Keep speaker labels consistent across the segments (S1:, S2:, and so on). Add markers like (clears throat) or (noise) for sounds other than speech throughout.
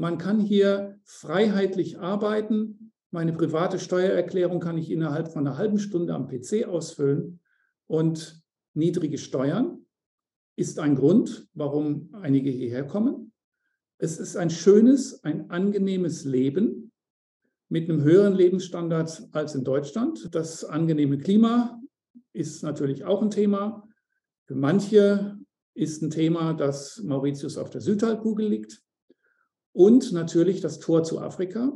S1: man kann hier freiheitlich arbeiten. Meine private Steuererklärung kann ich innerhalb von einer halben Stunde am PC ausfüllen. Und niedrige Steuern ist ein Grund, warum einige hierher kommen. Es ist ein schönes, ein angenehmes Leben mit einem höheren Lebensstandard als in Deutschland. Das angenehme Klima ist natürlich auch ein Thema. Für manche ist ein Thema, dass Mauritius auf der Südhalbkugel liegt. Und natürlich das Tor zu Afrika.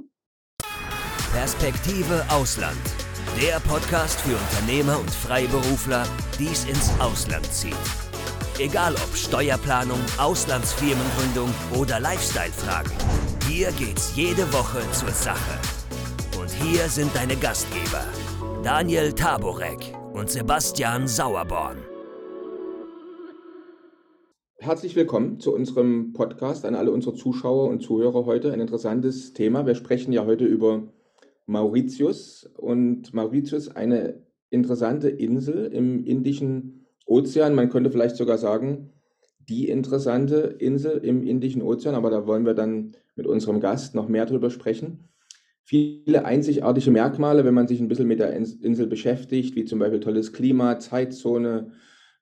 S2: Perspektive Ausland. Der Podcast für Unternehmer und Freiberufler, die es ins Ausland zieht. Egal ob Steuerplanung, Auslandsfirmengründung oder Lifestyle-Fragen. Hier geht's jede Woche zur Sache. Und hier sind deine Gastgeber, Daniel Taborek und Sebastian Sauerborn.
S3: Herzlich willkommen zu unserem Podcast an alle unsere Zuschauer und Zuhörer heute. Ein interessantes Thema. Wir sprechen ja heute über Mauritius und Mauritius eine interessante Insel im Indischen Ozean. Man könnte vielleicht sogar sagen, die interessante Insel im Indischen Ozean, aber da wollen wir dann mit unserem Gast noch mehr drüber sprechen viele einzigartige Merkmale, wenn man sich ein bisschen mit der Insel beschäftigt, wie zum Beispiel tolles Klima, Zeitzone,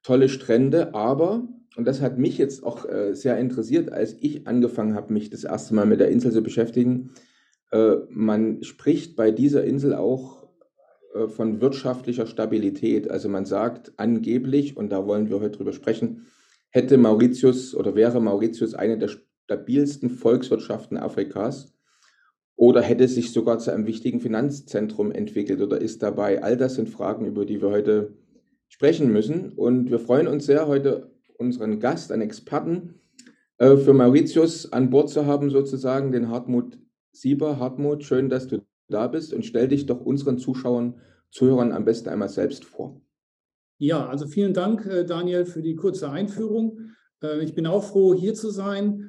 S3: tolle Strände. Aber, und das hat mich jetzt auch äh, sehr interessiert, als ich angefangen habe, mich das erste Mal mit der Insel zu beschäftigen, äh, man spricht bei dieser Insel auch äh, von wirtschaftlicher Stabilität. Also man sagt angeblich, und da wollen wir heute drüber sprechen, hätte Mauritius oder wäre Mauritius eine der stabilsten Volkswirtschaften Afrikas oder hätte sich sogar zu einem wichtigen Finanzzentrum entwickelt oder ist dabei? All das sind Fragen, über die wir heute sprechen müssen. Und wir freuen uns sehr, heute unseren Gast, einen Experten äh, für Mauritius an Bord zu haben, sozusagen, den Hartmut Sieber. Hartmut, schön, dass du da bist und stell dich doch unseren Zuschauern, Zuhörern am besten einmal selbst vor.
S1: Ja, also vielen Dank, äh, Daniel, für die kurze Einführung. Äh, ich bin auch froh, hier zu sein.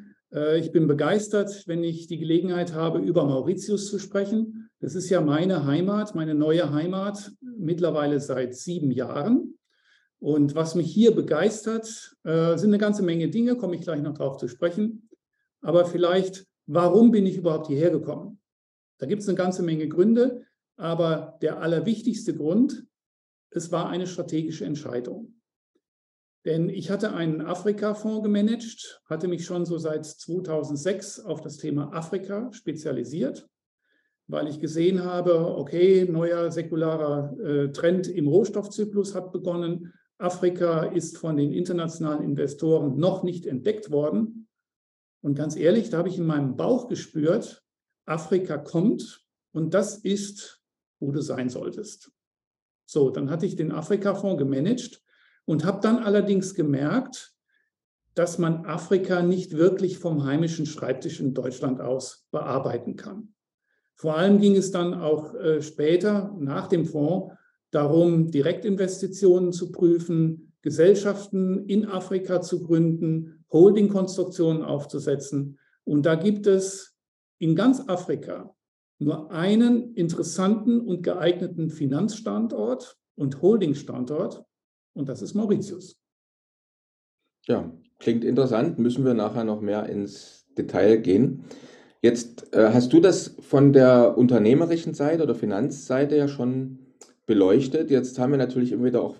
S1: Ich bin begeistert, wenn ich die Gelegenheit habe, über Mauritius zu sprechen. Das ist ja meine Heimat, meine neue Heimat, mittlerweile seit sieben Jahren. Und was mich hier begeistert, äh, sind eine ganze Menge Dinge, komme ich gleich noch darauf zu sprechen. Aber vielleicht, warum bin ich überhaupt hierher gekommen? Da gibt es eine ganze Menge Gründe, aber der allerwichtigste Grund, es war eine strategische Entscheidung. Denn ich hatte einen Afrika-Fonds gemanagt, hatte mich schon so seit 2006 auf das Thema Afrika spezialisiert, weil ich gesehen habe, okay, neuer säkularer äh, Trend im Rohstoffzyklus hat begonnen. Afrika ist von den internationalen Investoren noch nicht entdeckt worden. Und ganz ehrlich, da habe ich in meinem Bauch gespürt, Afrika kommt und das ist, wo du sein solltest. So, dann hatte ich den Afrika-Fonds gemanagt und habe dann allerdings gemerkt, dass man Afrika nicht wirklich vom heimischen Schreibtisch in Deutschland aus bearbeiten kann. Vor allem ging es dann auch äh, später nach dem Fonds darum, Direktinvestitionen zu prüfen, Gesellschaften in Afrika zu gründen, Holdingkonstruktionen aufzusetzen. Und da gibt es in ganz Afrika nur einen interessanten und geeigneten Finanzstandort und Holdingstandort, und das ist Mauritius.
S3: Ja, klingt interessant. Müssen wir nachher noch mehr ins Detail gehen. Jetzt äh, hast du das von der unternehmerischen Seite oder Finanzseite ja schon beleuchtet. Jetzt haben wir natürlich immer wieder auch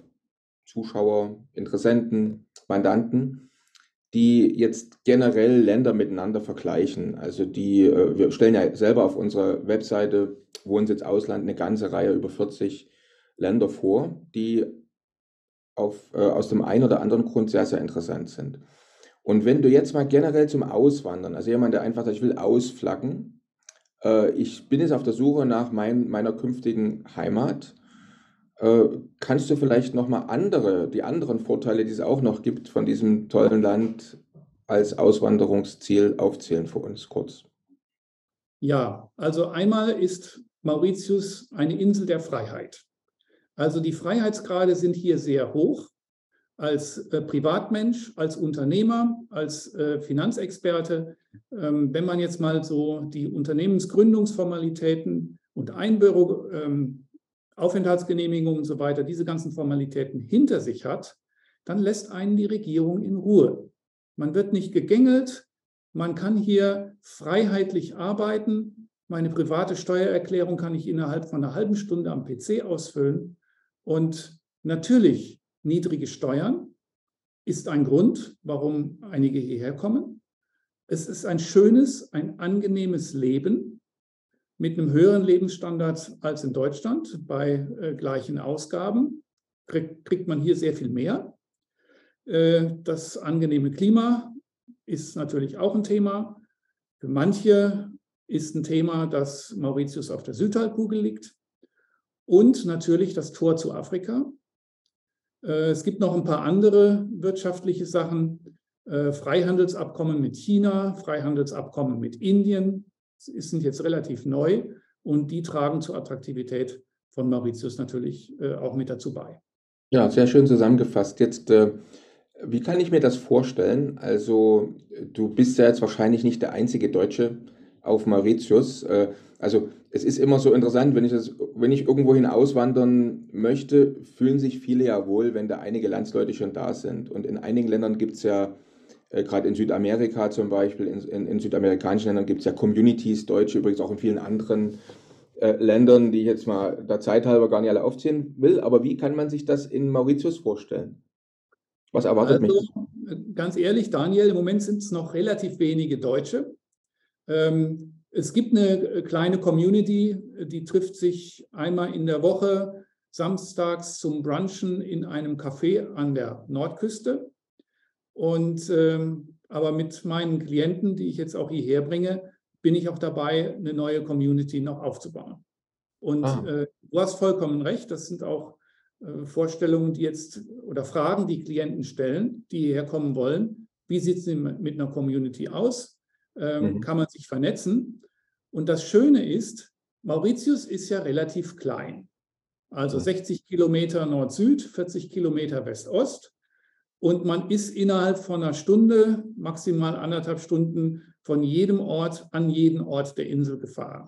S3: Zuschauer, Interessenten, Mandanten, die jetzt generell Länder miteinander vergleichen. Also die, äh, wir stellen ja selber auf unserer Webseite Wohnsitz Ausland eine ganze Reihe über 40 Länder vor, die auf, äh, aus dem einen oder anderen Grund sehr, sehr interessant sind. Und wenn du jetzt mal generell zum Auswandern, also jemand, der einfach sagt, ich will ausflaggen, äh, ich bin jetzt auf der Suche nach mein, meiner künftigen Heimat, äh, kannst du vielleicht nochmal andere, die anderen Vorteile, die es auch noch gibt von diesem tollen Land als Auswanderungsziel aufzählen für uns kurz?
S1: Ja, also einmal ist Mauritius eine Insel der Freiheit. Also die Freiheitsgrade sind hier sehr hoch. Als äh, Privatmensch, als Unternehmer, als äh, Finanzexperte, ähm, wenn man jetzt mal so die Unternehmensgründungsformalitäten und Einbürgerung, ähm, Aufenthaltsgenehmigung und so weiter, diese ganzen Formalitäten hinter sich hat, dann lässt einen die Regierung in Ruhe. Man wird nicht gegängelt, man kann hier freiheitlich arbeiten. Meine private Steuererklärung kann ich innerhalb von einer halben Stunde am PC ausfüllen. Und natürlich niedrige Steuern ist ein Grund, warum einige hierher kommen. Es ist ein schönes, ein angenehmes Leben mit einem höheren Lebensstandard als in Deutschland bei äh, gleichen Ausgaben. Krieg, kriegt man hier sehr viel mehr. Äh, das angenehme Klima ist natürlich auch ein Thema. Für manche ist ein Thema, dass Mauritius auf der Südhalbkugel liegt. Und natürlich das Tor zu Afrika. Äh, es gibt noch ein paar andere wirtschaftliche Sachen. Äh, Freihandelsabkommen mit China, Freihandelsabkommen mit Indien sind jetzt relativ neu und die tragen zur Attraktivität von Mauritius natürlich äh, auch mit dazu bei.
S3: Ja, sehr schön zusammengefasst. Jetzt, wie kann ich mir das vorstellen? Also, du bist ja jetzt wahrscheinlich nicht der einzige Deutsche auf Mauritius. Also es ist immer so interessant, wenn ich, das, wenn ich irgendwohin auswandern möchte, fühlen sich viele ja wohl, wenn da einige Landsleute schon da sind. Und in einigen Ländern gibt es ja, äh, gerade in Südamerika zum Beispiel, in, in, in südamerikanischen Ländern gibt es ja Communities, Deutsche übrigens auch in vielen anderen äh, Ländern, die ich jetzt mal der Zeit halber gar nicht alle aufziehen will. Aber wie kann man sich das in Mauritius vorstellen?
S1: Was erwartet also, mich? Ganz ehrlich, Daniel, im Moment sind es noch relativ wenige Deutsche. Ähm, es gibt eine äh, kleine Community, die trifft sich einmal in der Woche samstags zum Brunchen in einem Café an der Nordküste. Und ähm, aber mit meinen Klienten, die ich jetzt auch hierher bringe, bin ich auch dabei, eine neue Community noch aufzubauen. Und ah. äh, du hast vollkommen recht, das sind auch äh, Vorstellungen, die jetzt oder Fragen, die Klienten stellen, die hierher kommen wollen. Wie sieht es mit einer Community aus? Ähm, mhm. Kann man sich vernetzen? Und das Schöne ist, Mauritius ist ja relativ klein. Also 60 Kilometer Nord-Süd, 40 Kilometer West-Ost. Und man ist innerhalb von einer Stunde, maximal anderthalb Stunden von jedem Ort an jeden Ort der Insel gefahren.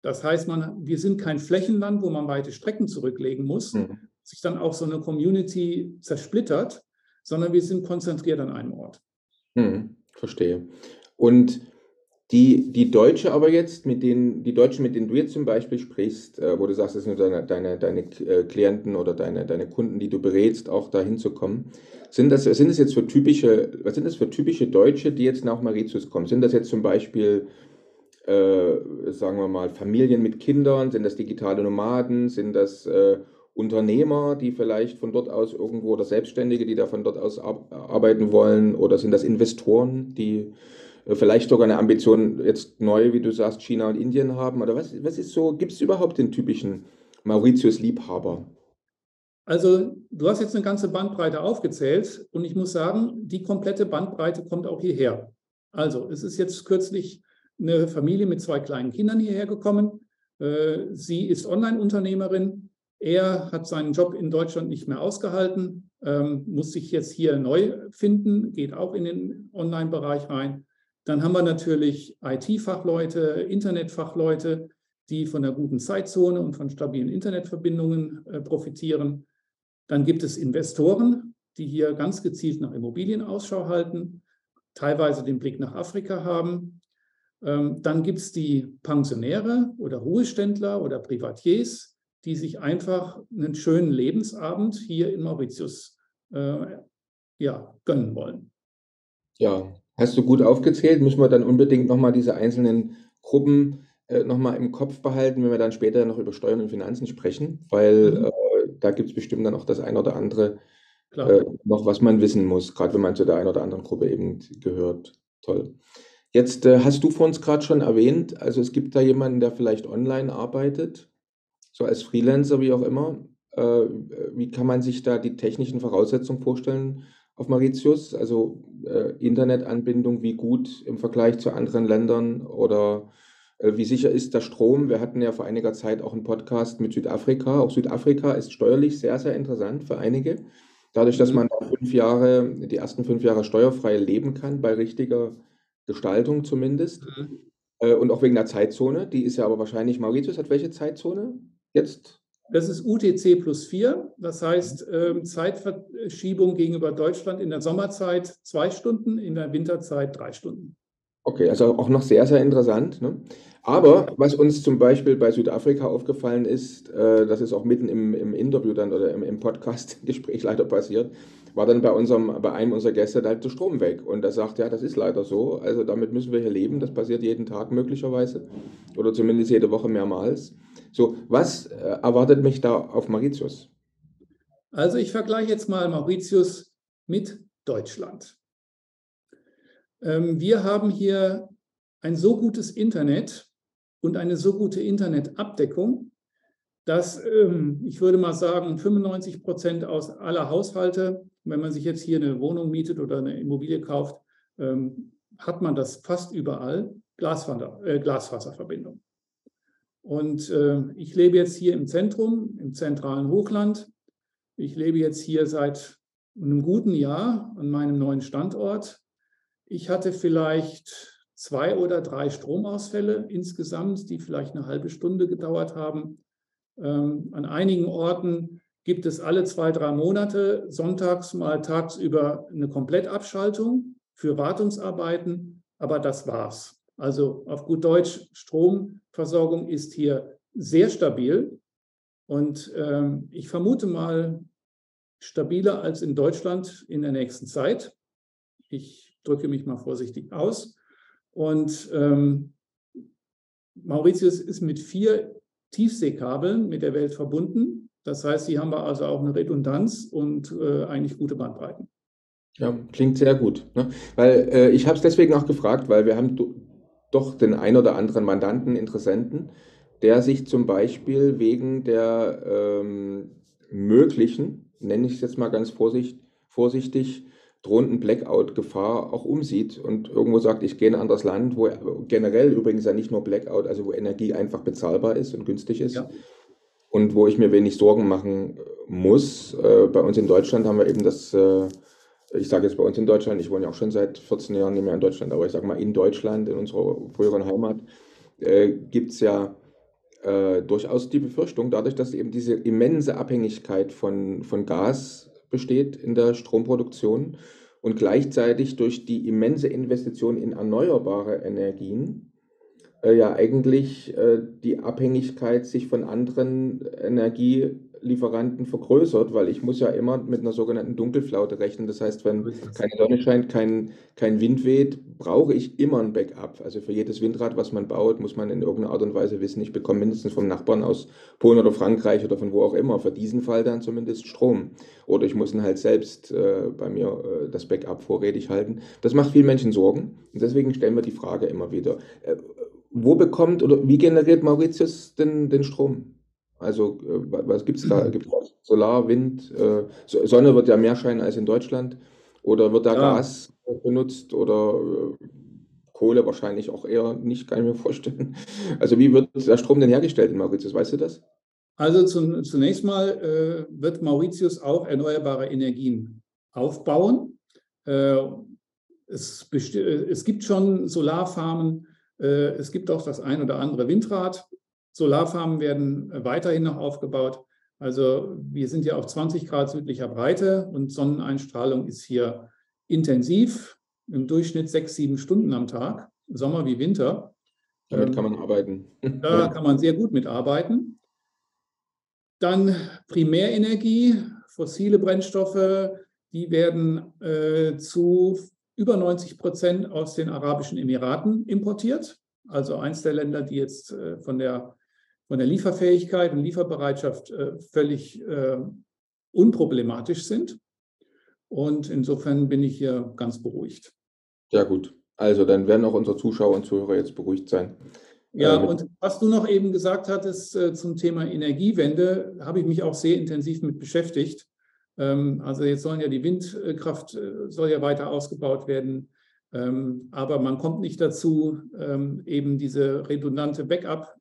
S1: Das heißt, man, wir sind kein Flächenland, wo man weite Strecken zurücklegen muss, mhm. sich dann auch so eine Community zersplittert, sondern wir sind konzentriert an einem Ort.
S3: Mhm, verstehe. Und die, die Deutsche aber jetzt, mit denen, die Deutschen, mit denen du jetzt zum Beispiel sprichst, äh, wo du sagst, das sind deine, deine, deine äh, Klienten oder deine, deine Kunden, die du berätst, auch dahin zu kommen, sind das, sind das jetzt für typische, was sind das für typische Deutsche, die jetzt nach Mauritius kommen? Sind das jetzt zum Beispiel, äh, sagen wir mal, Familien mit Kindern? Sind das digitale Nomaden? Sind das äh, Unternehmer, die vielleicht von dort aus irgendwo oder Selbstständige, die da von dort aus arbeiten wollen? Oder sind das Investoren, die vielleicht sogar eine Ambition jetzt neu, wie du sagst, China und Indien haben? Oder was, was ist so, gibt es überhaupt den typischen Mauritius-Liebhaber?
S1: Also du hast jetzt eine ganze Bandbreite aufgezählt und ich muss sagen, die komplette Bandbreite kommt auch hierher. Also es ist jetzt kürzlich eine Familie mit zwei kleinen Kindern hierher gekommen. Äh, sie ist Online-Unternehmerin. Er hat seinen Job in Deutschland nicht mehr ausgehalten, ähm, muss sich jetzt hier neu finden, geht auch in den Online-Bereich rein. Dann haben wir natürlich IT-Fachleute, Internetfachleute, die von einer guten Zeitzone und von stabilen Internetverbindungen äh, profitieren. Dann gibt es Investoren, die hier ganz gezielt nach Immobilien Ausschau halten, teilweise den Blick nach Afrika haben. Ähm, dann gibt es die Pensionäre oder Ruheständler oder Privatiers, die sich einfach einen schönen Lebensabend hier in Mauritius äh, ja, gönnen wollen.
S3: Ja, Hast du gut aufgezählt, müssen wir dann unbedingt nochmal diese einzelnen Gruppen äh, nochmal im Kopf behalten, wenn wir dann später noch über Steuern und Finanzen sprechen, weil mhm. äh, da gibt es bestimmt dann auch das ein oder andere äh, noch, was man wissen muss, gerade wenn man zu der einen oder anderen Gruppe eben gehört. Toll. Jetzt äh, hast du vor uns gerade schon erwähnt, also es gibt da jemanden, der vielleicht online arbeitet, so als Freelancer, wie auch immer. Äh, wie kann man sich da die technischen Voraussetzungen vorstellen? Auf Mauritius? Also äh, Internetanbindung, wie gut im Vergleich zu anderen Ländern oder äh, wie sicher ist der Strom? Wir hatten ja vor einiger Zeit auch einen Podcast mit Südafrika. Auch Südafrika ist steuerlich sehr, sehr interessant für einige. Dadurch, dass mhm. man da fünf Jahre, die ersten fünf Jahre steuerfrei leben kann, bei richtiger Gestaltung zumindest. Mhm. Äh, und auch wegen der Zeitzone, die ist ja aber wahrscheinlich, Mauritius hat welche Zeitzone jetzt?
S1: Das ist UTC plus 4. Das heißt, ähm, Zeitverschiebung gegenüber Deutschland in der Sommerzeit zwei Stunden, in der Winterzeit drei Stunden.
S3: Okay, also auch noch sehr, sehr interessant. Ne? Aber was uns zum Beispiel bei Südafrika aufgefallen ist, äh, das ist auch mitten im, im Interview dann oder im, im Podcast-Gespräch (laughs) leider passiert, war dann bei unserem, bei einem unserer Gäste halt der Strom weg. Und er sagt, ja, das ist leider so. Also damit müssen wir hier leben. Das passiert jeden Tag möglicherweise. Oder zumindest jede Woche mehrmals. So, was äh, erwartet mich da auf Mauritius?
S1: Also ich vergleiche jetzt mal Mauritius mit Deutschland. Ähm, wir haben hier ein so gutes Internet und eine so gute Internetabdeckung, dass ähm, ich würde mal sagen, 95 Prozent aus aller Haushalte, wenn man sich jetzt hier eine Wohnung mietet oder eine Immobilie kauft, ähm, hat man das fast überall, Glasfaser, äh, Glasfaserverbindung. Und äh, ich lebe jetzt hier im Zentrum, im zentralen Hochland. Ich lebe jetzt hier seit einem guten Jahr an meinem neuen Standort. Ich hatte vielleicht zwei oder drei Stromausfälle insgesamt, die vielleicht eine halbe Stunde gedauert haben. Ähm, an einigen Orten gibt es alle zwei, drei Monate sonntags mal tagsüber eine Komplettabschaltung für Wartungsarbeiten, aber das war's. Also auf gut Deutsch, Stromversorgung ist hier sehr stabil und ähm, ich vermute mal stabiler als in Deutschland in der nächsten Zeit. Ich drücke mich mal vorsichtig aus. Und ähm, Mauritius ist mit vier Tiefseekabeln mit der Welt verbunden. Das heißt, hier haben wir also auch eine Redundanz und äh, eigentlich gute Bandbreiten.
S3: Ja, klingt sehr gut. Ne? Weil äh, ich habe es deswegen auch gefragt, weil wir haben doch den ein oder anderen Mandanten, Interessenten, der sich zum Beispiel wegen der ähm, möglichen, nenne ich es jetzt mal ganz vorsichtig, vorsichtig drohenden Blackout-Gefahr auch umsieht und irgendwo sagt, ich gehe in ein anderes Land, wo generell übrigens ja nicht nur Blackout, also wo Energie einfach bezahlbar ist und günstig ist. Ja. Und wo ich mir wenig Sorgen machen muss. Äh, bei uns in Deutschland haben wir eben das, äh, ich sage jetzt bei uns in Deutschland, ich wohne ja auch schon seit 14 Jahren nicht mehr in Deutschland, aber ich sage mal in Deutschland, in unserer früheren Heimat, äh, gibt es ja äh, durchaus die Befürchtung, dadurch, dass eben diese immense Abhängigkeit von, von Gas besteht in der Stromproduktion und gleichzeitig durch die immense Investition in erneuerbare Energien äh, ja eigentlich äh, die Abhängigkeit sich von anderen Energie Lieferanten vergrößert, weil ich muss ja immer mit einer sogenannten Dunkelflaute rechnen. Das heißt, wenn keine Sonne scheint, kein, kein Wind weht, brauche ich immer ein Backup. Also für jedes Windrad, was man baut, muss man in irgendeiner Art und Weise wissen, ich bekomme mindestens vom Nachbarn aus Polen oder Frankreich oder von wo auch immer, für diesen Fall dann zumindest Strom. Oder ich muss ihn halt selbst äh, bei mir äh, das Backup vorrätig halten. Das macht vielen Menschen Sorgen. Und deswegen stellen wir die Frage immer wieder, äh, wo bekommt oder wie generiert Mauritius denn den Strom? Also äh, was gibt es da? Gibt es Solar, Wind? Äh, Sonne wird ja mehr scheinen als in Deutschland. Oder wird da ja. Gas benutzt oder äh, Kohle wahrscheinlich auch eher nicht, kann ich mir vorstellen. (laughs) Also wie wird der Strom denn hergestellt in Mauritius? Weißt du das?
S1: Also zum, zunächst mal äh, wird Mauritius auch erneuerbare Energien aufbauen. Äh, es, es, gibt schon Solarfarmen, äh, es gibt auch das ein oder andere Windrad. Solarfarmen werden weiterhin noch aufgebaut. Also wir sind ja auf 20 Grad südlicher Breite und Sonneneinstrahlung ist hier intensiv, im Durchschnitt sechs, sieben Stunden am Tag, Sommer wie Winter.
S3: Damit kann man arbeiten.
S1: Da (laughs) kann man sehr gut mitarbeiten. Dann Primärenergie, fossile Brennstoffe, die werden äh, zu über 90 Prozent aus den Arabischen Emiraten importiert. Also eins der Länder, die jetzt äh, von der von der Lieferfähigkeit und Lieferbereitschaft äh, völlig äh, unproblematisch sind. Und insofern bin ich hier ganz beruhigt.
S3: Ja, gut. Also dann werden auch unsere Zuschauer und Zuhörer jetzt beruhigt sein.
S1: Ja, äh, und was du noch eben gesagt hattest äh, zum Thema Energiewende, habe ich mich auch sehr intensiv mit beschäftigt. Ähm, also jetzt sollen ja die Windkraft soll ja weiter ausgebaut werden. Ähm, aber man kommt nicht dazu, ähm, eben diese redundante Backup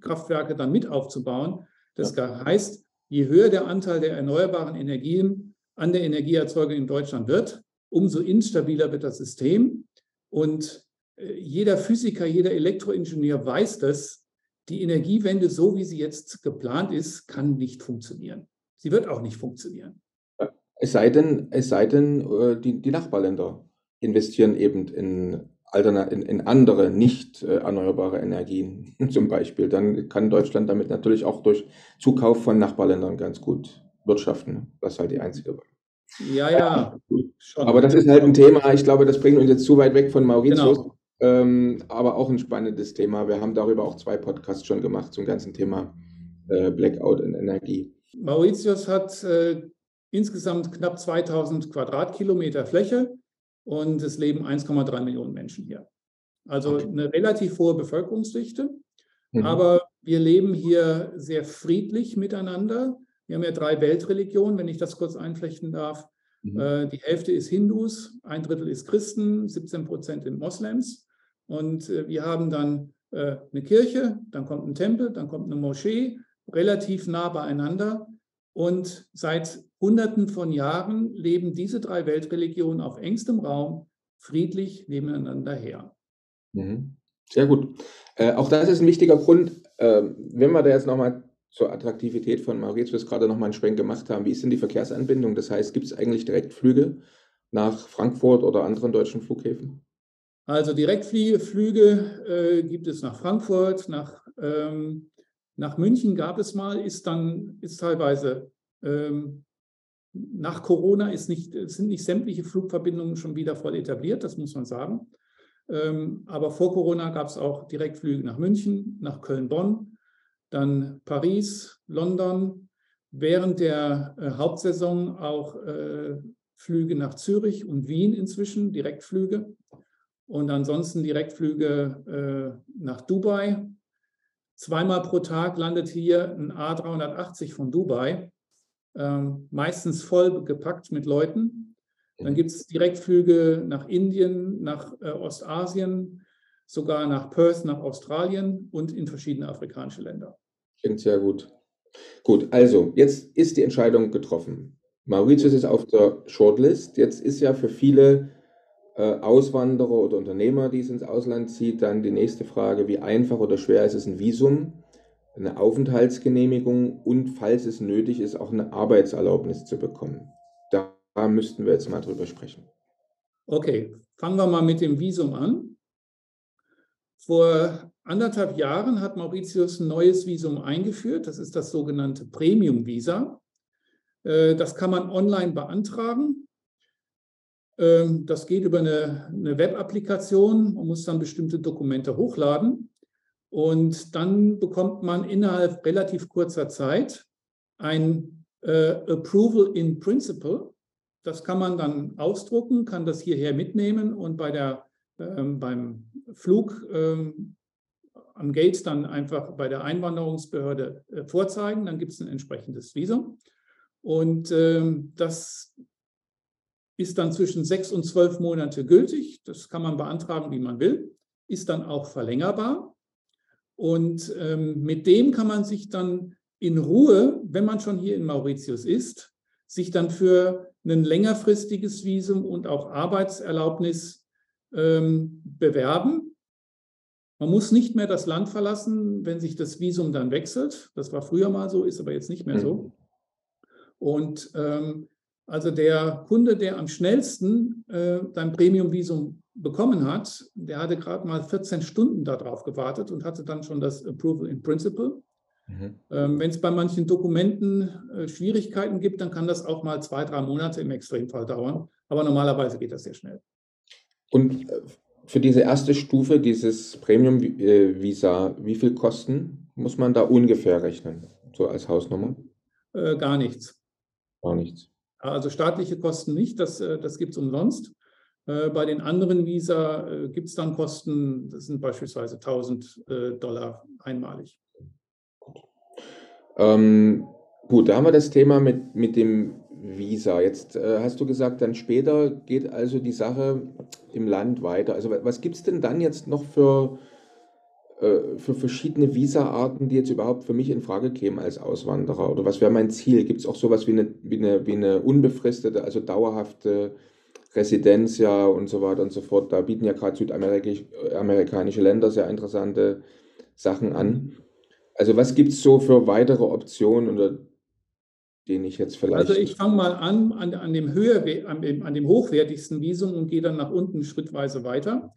S1: Kraftwerke dann mit aufzubauen. Das ja. heißt, je höher der Anteil der erneuerbaren Energien an der Energieerzeugung in Deutschland wird, umso instabiler wird das System. Und äh, jeder Physiker, jeder Elektroingenieur weiß das. die Energiewende, so wie sie jetzt geplant ist, kann nicht funktionieren. Sie wird auch nicht funktionieren.
S3: Es sei denn, es sei denn äh, die, die Nachbarländer investieren eben in, in, in andere nicht äh, erneuerbare Energien (laughs) zum Beispiel. Dann kann Deutschland damit natürlich auch durch Zukauf von Nachbarländern ganz gut wirtschaften. Das ist halt die einzige Wahl.
S1: Ja, ja.
S3: Schon. Aber das ist halt ein Thema, ich glaube, das bringt uns jetzt zu weit weg von Mauritius. Genau. Ähm, aber auch ein spannendes Thema. Wir haben darüber auch zwei Podcasts schon gemacht zum ganzen Thema äh, Blackout in Energie.
S1: Mauritius hat äh, insgesamt knapp 2000 Quadratkilometer Fläche und es leben 1,3 Millionen Menschen hier. Also okay. eine relativ hohe Bevölkerungsdichte. Mhm. Aber wir leben hier sehr friedlich miteinander. Wir haben ja drei Weltreligionen, wenn ich das kurz einflechten darf. Mhm. Äh, die Hälfte ist Hindus, ein Drittel ist Christen, 17 Prozent sind Moslems. Und äh, wir haben dann äh, eine Kirche, dann kommt ein Tempel, dann kommt eine Moschee, relativ nah beieinander. Und seit Hunderten von Jahren leben diese drei Weltreligionen auf engstem Raum friedlich nebeneinander her.
S3: Mhm. Sehr gut. Äh, auch das ist ein wichtiger Grund, äh, wenn wir da jetzt nochmal zur Attraktivität von Mauritius gerade nochmal einen Schwenk gemacht haben. Wie ist denn die Verkehrsanbindung? Das heißt, gibt es eigentlich Direktflüge nach Frankfurt oder anderen deutschen Flughäfen?
S1: Also Direktflüge äh, gibt es nach Frankfurt, nach, ähm, nach München gab es mal, ist dann, ist teilweise ähm, nach Corona ist nicht, sind nicht sämtliche Flugverbindungen schon wieder voll etabliert, das muss man sagen. Ähm, aber vor Corona gab es auch Direktflüge nach München, nach Köln-Bonn, dann Paris, London, während der äh, Hauptsaison auch äh, Flüge nach Zürich und Wien inzwischen, Direktflüge. Und ansonsten Direktflüge äh, nach Dubai. Zweimal pro Tag landet hier ein A380 von Dubai ähm, meistens voll gepackt mit Leuten. Dann gibt es Direktflüge nach Indien, nach äh, Ostasien, sogar nach Perth, nach Australien und in verschiedene afrikanische Länder.
S3: Klingt sehr gut. Gut, also jetzt ist die Entscheidung getroffen. Mauritius ist auf der Shortlist. Jetzt ist ja für viele Auswanderer oder Unternehmer, die es ins Ausland zieht, dann die nächste Frage, wie einfach oder schwer ist es, ein Visum eine Aufenthaltsgenehmigung und, falls es nötig ist, auch eine Arbeitserlaubnis zu bekommen. Da, da müssten wir jetzt mal drüber sprechen.
S1: Okay, fangen wir mal mit dem Visum an. Vor anderthalb Jahren hat Mauritius ein neues Visum eingeführt. Das ist das sogenannte Premium-Visa. Äh, das kann man online beantragen. Ähm, das geht über eine, eine Web-Applikation. Man muss dann bestimmte Dokumente hochladen. Und dann bekommt man innerhalb relativ kurzer Zeit ein äh, Approval in Principle. Das kann man dann ausdrucken, kann das hierher mitnehmen und bei der, ähm, beim Flug ähm, am Gate dann einfach bei der Einwanderungsbehörde äh, vorzeigen. Dann gibt es ein entsprechendes Visum. Und ähm, das ist dann zwischen sechs und zwölf Monate gültig. Das kann man beantragen, wie man will. Ist dann auch verlängerbar. Und ähm, mit dem kann man sich dann in Ruhe, wenn man schon hier in Mauritius ist, sich dann für ein längerfristiges Visum und auch Arbeitserlaubnis ähm, bewerben. Man muss nicht mehr das Land verlassen, wenn sich das Visum dann wechselt. Das war früher mal so, ist aber jetzt nicht mehr so. Mhm. Und ähm, also der Kunde, der am schnellsten äh, sein Premium-Visum bekommen hat, der hatte gerade mal 14 Stunden darauf gewartet und hatte dann schon das Approval in Principle. Mhm. Ähm, Wenn es bei manchen Dokumenten äh, Schwierigkeiten gibt, dann kann das auch mal zwei, drei Monate im Extremfall dauern. Aber normalerweise geht das sehr schnell.
S3: Und äh, für diese erste Stufe, dieses Premium-Visa, äh, wie viel Kosten muss man da ungefähr rechnen, so als Hausnummer?
S1: Äh, gar nichts.
S3: Gar nichts.
S1: Also staatliche Kosten nicht, das, äh, das gibt es umsonst. Äh, bei den anderen Visa äh, gibt es dann Kosten, das sind beispielsweise 1000 äh, Dollar einmalig.
S3: Ähm, gut, da haben wir das Thema mit, mit dem Visa. Jetzt äh, hast du gesagt, dann später geht also die Sache im Land weiter. Also was gibt es denn dann jetzt noch für, für verschiedene Visa-Arten, die jetzt überhaupt für mich in Frage kämen als Auswanderer? Oder was wäre mein Ziel? Gibt es auch sowas wie eine, wie, eine, wie eine unbefristete, also dauerhafte Residenz ja und so weiter und so fort. Da bieten ja gerade südamerikanische Länder sehr interessante Sachen an. Also was gibt es so für weitere Optionen oder den ich jetzt vielleicht.
S1: Also ich fange mal an an, an, dem höher, an, an dem hochwertigsten Visum und gehe dann nach unten schrittweise weiter.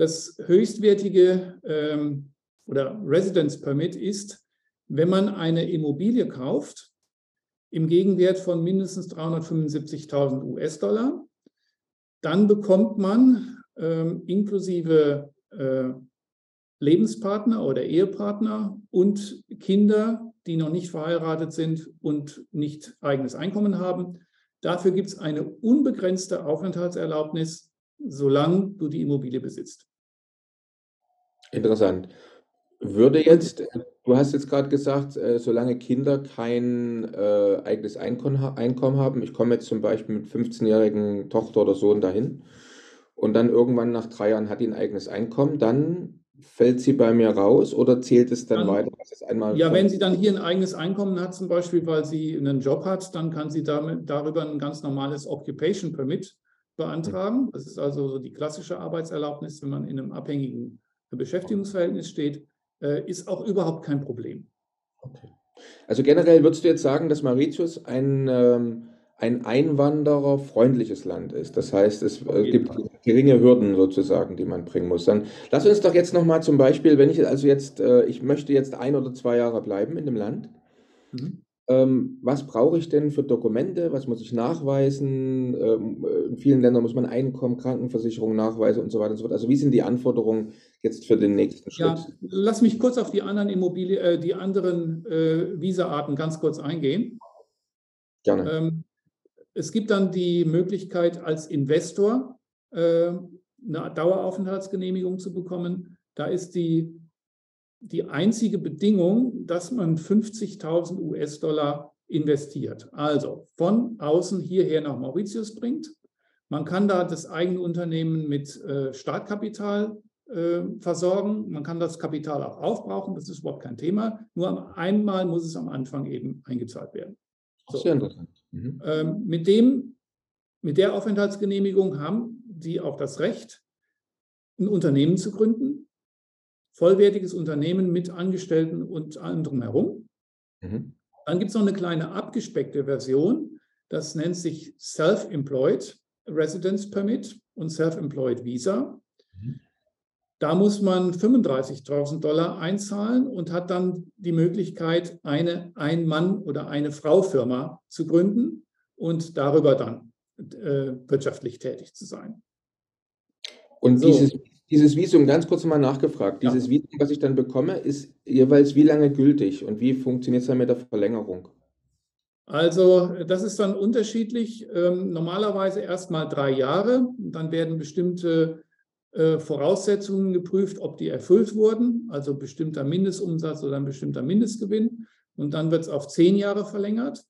S1: Das höchstwertige ähm, oder Residence Permit ist, wenn man eine Immobilie kauft im Gegenwert von mindestens 375.000 US-Dollar, dann bekommt man ähm, inklusive äh, Lebenspartner oder Ehepartner und Kinder, die noch nicht verheiratet sind und nicht eigenes Einkommen haben. Dafür gibt es eine unbegrenzte Aufenthaltserlaubnis, solange du die Immobilie besitzt.
S3: Interessant. Würde jetzt, du hast jetzt gerade gesagt, äh, solange Kinder kein äh, eigenes Einkommen, Einkommen haben, ich komme jetzt zum Beispiel mit 15-jährigen Tochter oder Sohn dahin und dann irgendwann nach drei Jahren hat die ein eigenes Einkommen, dann Fällt sie bei mir raus oder zählt es dann, dann weiter?
S1: einmal ja, wenn sie dann hier ein eigenes Einkommen hat, zum Beispiel, weil sie einen Job hat, dann kann sie damit, darüber ein ganz normales Occupation Permit beantragen. Das ist also so die klassische Arbeitserlaubnis, wenn man in einem abhängigen Beschäftigungsverhältnis steht, äh, ist auch überhaupt kein Problem.
S3: Okay. Also generell würdest du jetzt sagen, dass Mauritius ein ähm, ein einwandererfreundliches Land ist. Das heißt, es äh, gibt geringe Hürden sozusagen, die man bringen muss. Dann lass uns doch jetzt nochmal zum Beispiel, wenn ich also jetzt, äh, ich möchte jetzt ein oder zwei Jahre bleiben in dem Land. Mhm. Ähm, was brauche ich denn für Dokumente? Was muss ich nachweisen? Ähm, in vielen Ländern muss man Einkommen, Krankenversicherung nachweisen und so weiter und so fort. Also wie sind die Anforderungen jetzt für den nächsten Schritt? Ja,
S1: lass mich kurz auf die anderen Immobilien, äh, die anderen äh, Visa-Arten ganz kurz eingehen. Gerne. Ähm, es gibt dann die Möglichkeit, als Investor äh, eine Daueraufenthaltsgenehmigung zu bekommen. Da ist die, die einzige Bedingung, dass man 50.000 US-Dollar investiert. Also von außen hierher nach Mauritius bringt. Man kann da das eigene Unternehmen mit äh, Startkapital äh, versorgen. Man kann das Kapital auch aufbrauchen, das ist überhaupt kein Thema. Nur einmal muss es am Anfang eben eingezahlt werden. So. Sehr interessant. Mhm. Ähm, mit, dem, mit der Aufenthaltsgenehmigung haben Sie auch das Recht, ein Unternehmen zu gründen, vollwertiges Unternehmen mit Angestellten und anderem herum. Mhm. Dann gibt es noch eine kleine abgespeckte Version, das nennt sich Self-Employed Residence Permit und Self-Employed Visa. Da muss man 35.000 Dollar einzahlen und hat dann die Möglichkeit, eine Ein-Mann- oder eine Frau-Firma zu gründen und darüber dann äh, wirtschaftlich tätig zu sein.
S3: Und so. dieses, dieses Visum, ganz kurz mal nachgefragt, dieses ja. Visum, was ich dann bekomme, ist jeweils wie lange gültig und wie funktioniert es dann mit der Verlängerung?
S1: Also das ist dann unterschiedlich. Ähm, normalerweise erst mal drei Jahre. Dann werden bestimmte Voraussetzungen geprüft, ob die erfüllt wurden, also bestimmter Mindestumsatz oder ein bestimmter Mindestgewinn. Und dann wird es auf zehn Jahre verlängert.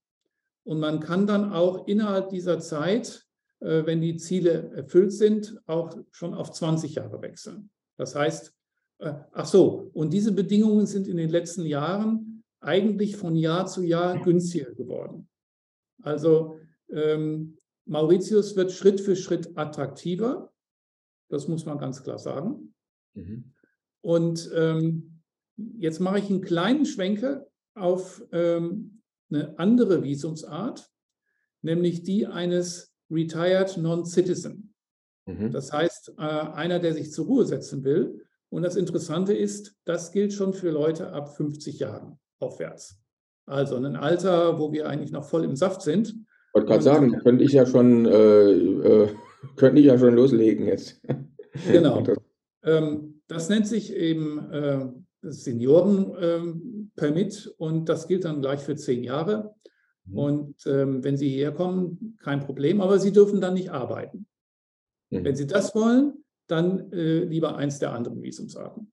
S1: Und man kann dann auch innerhalb dieser Zeit, äh, wenn die Ziele erfüllt sind, auch schon auf 20 Jahre wechseln. Das heißt, äh, ach so, und diese Bedingungen sind in den letzten Jahren eigentlich von Jahr zu Jahr günstiger geworden. Also ähm, Mauritius wird Schritt für Schritt attraktiver. Das muss man ganz klar sagen. Mhm. Und ähm, jetzt mache ich einen kleinen Schwenker auf ähm, eine andere Visumsart, nämlich die eines Retired Non-Citizen. Mhm. Das heißt, äh, einer, der sich zur Ruhe setzen will. Und das Interessante ist, das gilt schon für Leute ab 50 Jahren aufwärts. Also ein Alter, wo wir eigentlich noch voll im Saft sind. Ich
S3: wollte gerade sagen, könnte ich ja schon äh, äh könnte ich ja schon loslegen jetzt. (laughs)
S1: Genau. Ähm, das nennt sich eben äh, Seniorenpermit ähm, und das gilt dann gleich für zehn Jahre. Mhm. Und ähm, wenn Sie hierher kommen, kein Problem, aber Sie dürfen dann nicht arbeiten. Mhm. Wenn Sie das wollen, dann äh, lieber eins der anderen Visumsarten.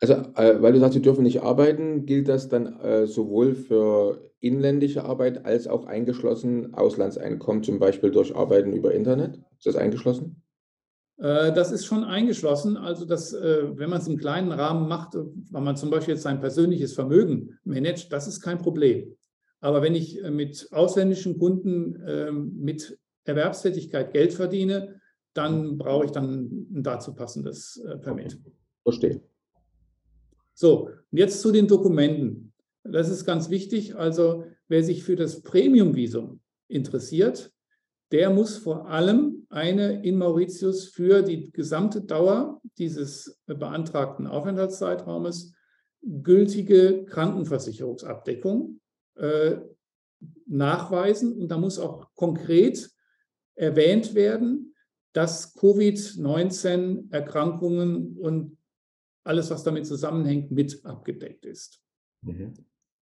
S3: Also, äh, weil du sagst, Sie dürfen nicht arbeiten, gilt das dann sowohl für inländische Arbeit als auch eingeschlossen Auslandseinkommen, zum Beispiel durch Arbeiten über Internet? Ist das eingeschlossen?
S1: Äh, das ist schon eingeschlossen. Also, dass, äh, wenn man es im kleinen Rahmen macht, weil man zum Beispiel jetzt sein persönliches Vermögen managt, das ist kein Problem. Aber wenn ich äh, mit ausländischen Kunden ähm, mit Erwerbstätigkeit Geld verdiene, dann brauche ich dann ein dazu passendes Permit.
S3: Verstehe.
S1: So, und jetzt zu den Dokumenten. Das ist ganz wichtig. Also, wer sich für das Premium-Visum interessiert, der muss vor allem eine in Mauritius für die gesamte Dauer dieses beantragten Aufenthaltszeitraumes gültige Krankenversicherungsabdeckung äh, nachweisen. Und da muss auch konkret erwähnt werden, dass Covid-19-Erkrankungen und alles, was damit zusammenhängt, mit abgedeckt ist. Mhm.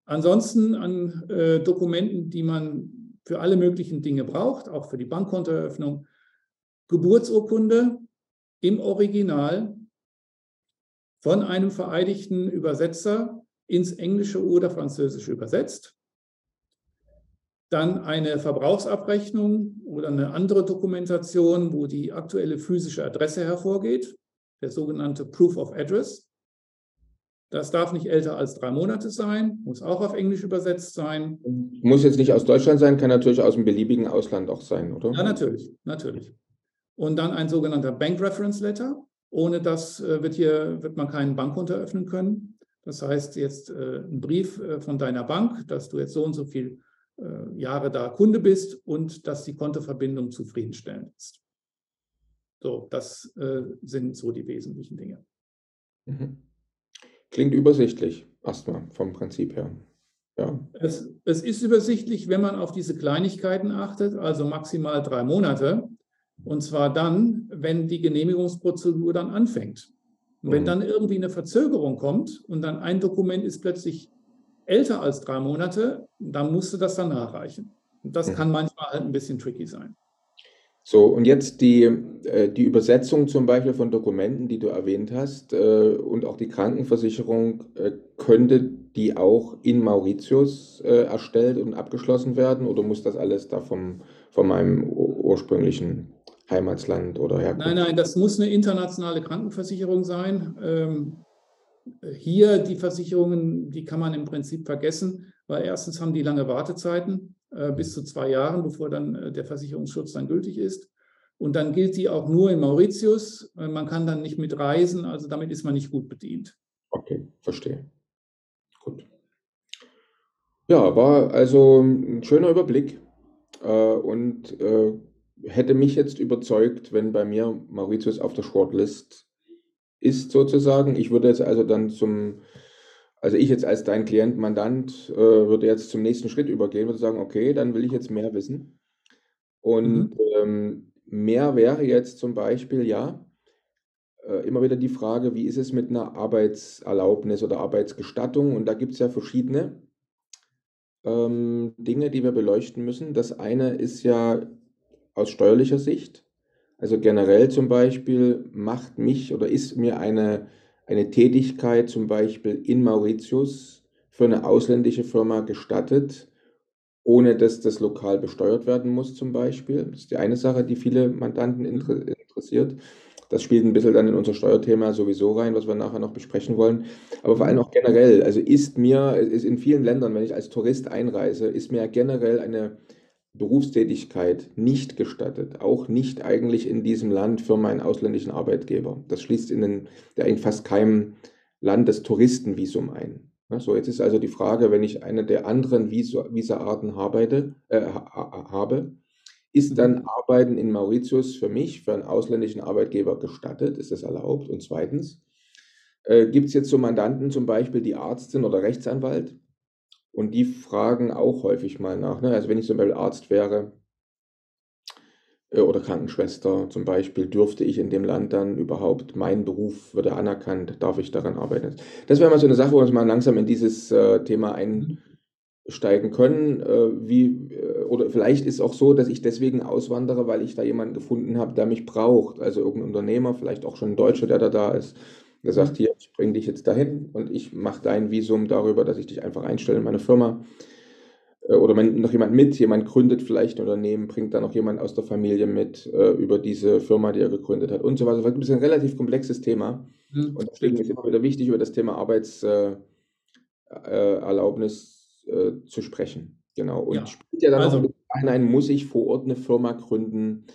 S1: Ansonsten an äh, Dokumenten, die man für alle möglichen Dinge braucht, auch für die Bankkontoeröffnung, Geburtsurkunde im Original von einem vereidigten Übersetzer ins Englische oder Französische übersetzt. Dann eine Verbrauchsabrechnung oder eine andere Dokumentation, wo die aktuelle physische Adresse hervorgeht, der sogenannte Proof of Address. Das darf nicht älter als drei Monate sein, muss auch auf Englisch übersetzt sein.
S3: Muss jetzt nicht aus Deutschland sein, kann natürlich aus einem beliebigen Ausland auch sein, oder?
S1: Ja, natürlich, natürlich. Und dann ein sogenannter Bank Reference Letter. Ohne das äh, wird hier wird man keinen Bankkonto eröffnen können. Das heißt jetzt äh, ein Brief äh, von deiner Bank, dass du jetzt so und so viel Jahre da Kunde bist und dass die Kontoverbindung zufriedenstellend ist. So, das sind so die wesentlichen Dinge.
S3: Mhm. Klingt übersichtlich, erstmal vom Prinzip her.
S1: Ja. Es, es, ist übersichtlich, wenn man auf diese Kleinigkeiten achtet, also maximal drei Monate. Und zwar dann, wenn die Genehmigungsprozedur dann anfängt. Und wenn mhm. dann irgendwie eine Verzögerung kommt und dann ein Dokument ist plötzlich älter als drei Monate, dann musst du das dann nachreichen. Und das mhm. kann manchmal halt ein bisschen tricky sein.
S3: So, und jetzt die, äh, die Übersetzung zum Beispiel von Dokumenten, die du erwähnt hast, äh, und auch die Krankenversicherung, äh, könnte die auch in Mauritius erstellt und abgeschlossen werden oder muss das alles da vom, von meinem ursprünglichen Heimatsland oder
S1: Herkunft? Nein, nein, das muss eine internationale Krankenversicherung sein. Ähm, hier die Versicherungen, die kann man im Prinzip vergessen, weil erstens haben die lange Wartezeiten äh, bis zu zwei Jahren, bevor dann äh, der Versicherungsschutz dann gültig ist. Und dann gilt die auch nur in Mauritius. Äh, man kann dann nicht mitreisen, also damit ist man nicht gut bedient.
S3: Okay, verstehe. Gut. Ja, war also ein schöner Überblick und hätte mich jetzt überzeugt, wenn bei mir Mauritius auf der Shortlist ist sozusagen. Ich würde jetzt also dann zum also ich jetzt als dein Klient, Mandant, äh, würde jetzt zum nächsten Schritt übergehen, würde sagen, okay, dann will ich jetzt mehr wissen. Und mhm. ähm, mehr wäre jetzt zum Beispiel, ja, äh, immer wieder die Frage, wie ist es mit einer Arbeitserlaubnis oder Arbeitsgestattung? Und da gibt es ja verschiedene ähm, Dinge, die wir beleuchten müssen. Das eine ist ja aus steuerlicher Sicht. Also generell zum Beispiel macht mich oder ist mir eine eine Tätigkeit zum Beispiel in Mauritius für eine ausländische Firma gestattet, ohne dass das lokal besteuert werden muss zum Beispiel. Das ist die eine Sache, die viele Mandanten interessiert. Das spielt ein bisschen dann in unser Steuerthema sowieso rein, was wir nachher noch besprechen wollen. Aber vor allem auch generell, also ist mir, ist in vielen Ländern, wenn ich als Tourist einreise, ist mir generell eine Berufstätigkeit nicht gestattet, auch nicht eigentlich in diesem Land für meinen ausländischen Arbeitgeber. Das schließt in, den, in fast keinem Land das Touristenvisum ein. So, jetzt ist also die Frage, wenn ich eine der anderen Visa-Arten arbeite, äh, habe, ist dann Arbeiten in Mauritius für mich, für einen ausländischen Arbeitgeber gestattet? Ist das erlaubt? Und zweitens, äh, gibt es jetzt so Mandanten zum Beispiel, die Arzt sind oder Rechtsanwalt, und die fragen auch häufig mal nach. Ne? Also wenn ich zum Beispiel Arzt wäre äh, oder Krankenschwester zum Beispiel, dürfte ich in dem Land dann überhaupt, mein Beruf würde anerkannt, darf ich daran arbeiten? Das wäre mal so eine Sache, wo wir mal langsam in dieses äh, Thema einsteigen können. Äh, wie, äh, oder vielleicht ist es auch so, dass ich deswegen auswandere, weil ich da jemanden gefunden habe, der mich braucht. Also irgendein Unternehmer, vielleicht auch schon ein Deutscher, der da da ist der sagt, hier, ich bringe dich jetzt dahin und ich mache dein Visum darüber, dass ich dich einfach einstelle in meine Firma. Äh, oder wenn noch jemand mit, jemand gründet vielleicht ein Unternehmen, bringt da noch jemand aus der Familie mit äh, über diese Firma, die er gegründet hat und so weiter. Das ist ein relativ komplexes Thema. Mhm. Und deswegen ist es immer wieder wichtig, über das Thema Arbeitserlaubnis äh, äh, zu sprechen. Genau. Und ja. spielt ja dann also, auch hinein, muss ich vor Ort eine Firma gründen?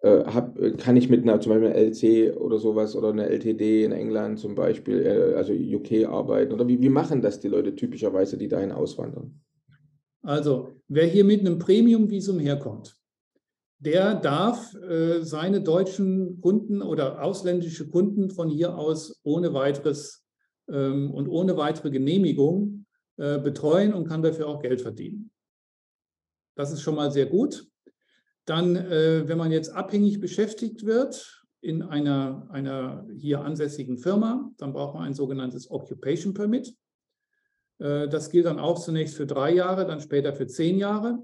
S3: Äh, hab, kann ich mit einer zum Beispiel einer LC oder sowas oder einer LTD in England zum Beispiel, äh, also UK arbeiten? Oder wie, wie machen das die Leute typischerweise, die dahin auswandern?
S1: Also, wer hier mit einem Premium-Visum herkommt, der darf äh, seine deutschen Kunden oder ausländische Kunden von hier aus ohne weiteres ähm, und ohne weitere Genehmigung äh, betreuen und kann dafür auch Geld verdienen. Das ist schon mal sehr gut. Dann, äh, wenn man jetzt abhängig beschäftigt wird in einer, einer hier ansässigen Firma, dann braucht man ein sogenanntes Occupation Permit. Äh, das gilt dann auch zunächst für drei Jahre, dann später für zehn Jahre.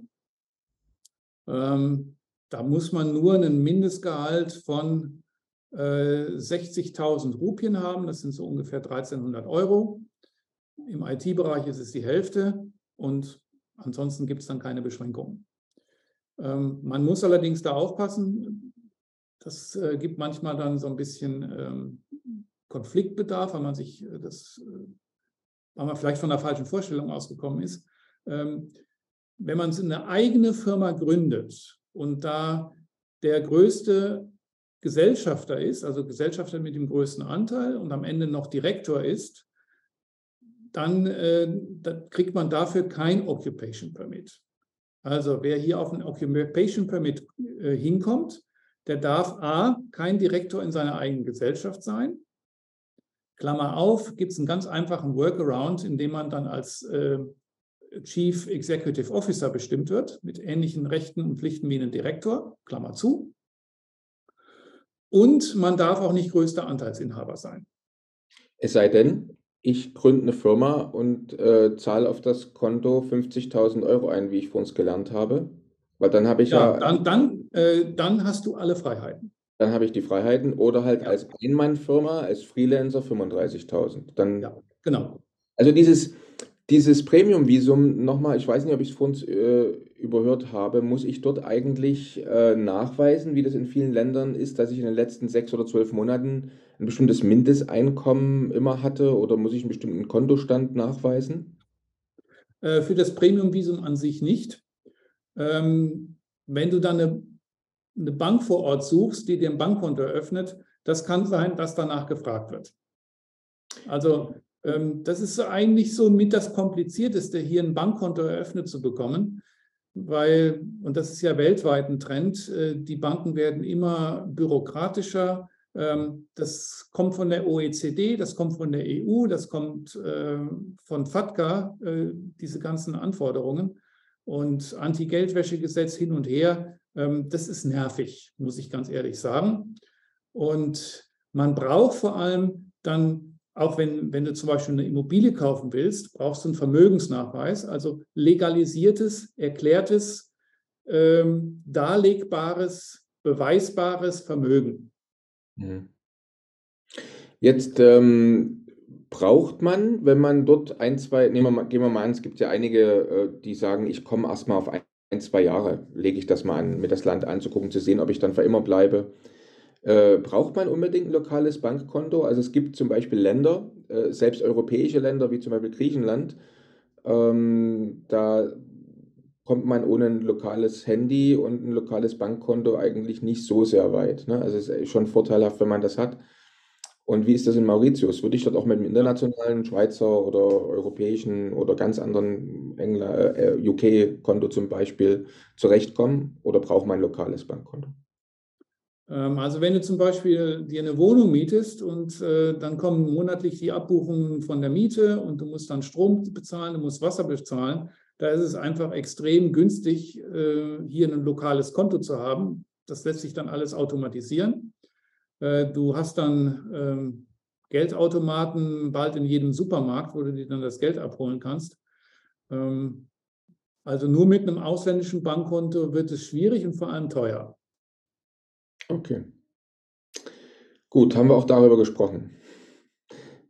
S1: Ähm, da muss man nur einen Mindestgehalt von 60.000 Rupien haben, das sind so ungefähr 1300 Euro. Im IT-Bereich ist es die Hälfte und ansonsten gibt es dann keine Beschränkungen. Ähm, man muss allerdings da aufpassen, das äh, gibt manchmal dann so ein bisschen ähm, Konfliktbedarf, weil man sich äh, das, äh, weil man vielleicht von der falschen Vorstellung ausgekommen ist. Ähm, wenn man eine eigene Firma gründet und da der größte Gesellschafter ist, also Gesellschafter mit dem größten Anteil und am Ende noch Direktor ist, dann, dann kriegt man dafür kein Occupation Permit. Also wer hier auf ein Occupation Permit äh, hinkommt, der darf A, kein Direktor in seiner eigenen Gesellschaft sein. Klammer auf, gibt es einen ganz einfachen Workaround, in dem man dann als äh, Chief Executive Officer bestimmt wird, mit ähnlichen Rechten und Pflichten wie ein Direktor, Klammer zu. Und man darf auch nicht größter Anteilsinhaber sein.
S3: Es sei denn, ich gründe eine Firma und äh, zahle auf das Konto 50.000 Euro ein, wie ich vor uns gelernt habe. Weil dann habe ich ja.
S1: ja dann, dann, äh, dann hast du alle Freiheiten.
S3: Dann habe ich die Freiheiten oder halt ja. als Einmannfirma, als Freelancer 35.000. Dann.
S1: Ja, genau.
S3: Also dieses, dieses Premium-Visum, nochmal, ich weiß nicht, ob ich es vor uns äh, überhört habe, muss ich dort eigentlich äh, nachweisen, wie das in vielen Ländern ist, dass ich in den letzten sechs oder zwölf Monaten ein bestimmtes Mindesteinkommen immer hatte oder muss ich einen bestimmten Kontostand nachweisen?
S1: Äh, für das Premium-Visum an sich nicht. Ähm, wenn du dann eine, eine Bank vor Ort suchst, die dir ein Bankkonto eröffnet, das kann sein, dass danach gefragt wird. Also ähm, das ist eigentlich so mit das Komplizierteste, hier ein Bankkonto eröffnet zu bekommen, weil, und das ist ja weltweit ein Trend, äh, die Banken werden immer bürokratischer. Ähm, das kommt von der OECD, das kommt von der EU, das kommt äh, von FATCA, äh, diese ganzen Anforderungen. Und Anti-Geldwäsche-Gesetz hin und her, ähm, das ist nervig, muss ich ganz ehrlich sagen. Und man braucht vor allem dann auch wenn, wenn du zum Beispiel eine Immobilie kaufen willst, brauchst du einen Vermögensnachweis, also legalisiertes, erklärtes, ähm, darlegbares, beweisbares Vermögen.
S3: Mhm. Jetzt ähm, braucht man, wenn man dort ein, zwei, nehmen wir mal, gehen wir mal an, es gibt ja einige, äh, die sagen, ich komme erstmal auf ein, ein, zwei Jahre, lege ich das mal an, mir das Land anzugucken, zu sehen, ob ich dann für immer bleibe. Äh, braucht man unbedingt ein lokales Bankkonto? Also es gibt zum Beispiel Länder, äh, selbst europäische Länder wie zum Beispiel Griechenland, ähm, da kommt man ohne ein lokales Handy und ein lokales Bankkonto eigentlich nicht so sehr weit. Ne? Also es ist schon vorteilhaft, wenn man das hat. Und wie ist das in Mauritius? Würde ich dort auch mit einem internationalen Schweizer oder europäischen oder ganz anderen äh, UK-Konto zum Beispiel zurechtkommen oder braucht man ein lokales Bankkonto?
S1: Ähm, also wenn du zum Beispiel dir eine Wohnung mietest und äh, dann kommen monatlich die Abbuchungen von der Miete und du musst dann Strom bezahlen, du musst Wasser bezahlen, da ist es einfach extrem günstig, äh, hier ein lokales Konto zu haben. Das lässt sich dann alles automatisieren. Äh, du hast dann ähm, Geldautomaten bald in jedem Supermarkt, wo du dir dann das Geld abholen kannst. Ähm, also nur mit einem ausländischen Bankkonto wird es schwierig und vor allem teuer.
S3: Okay. Gut, haben wir auch darüber gesprochen.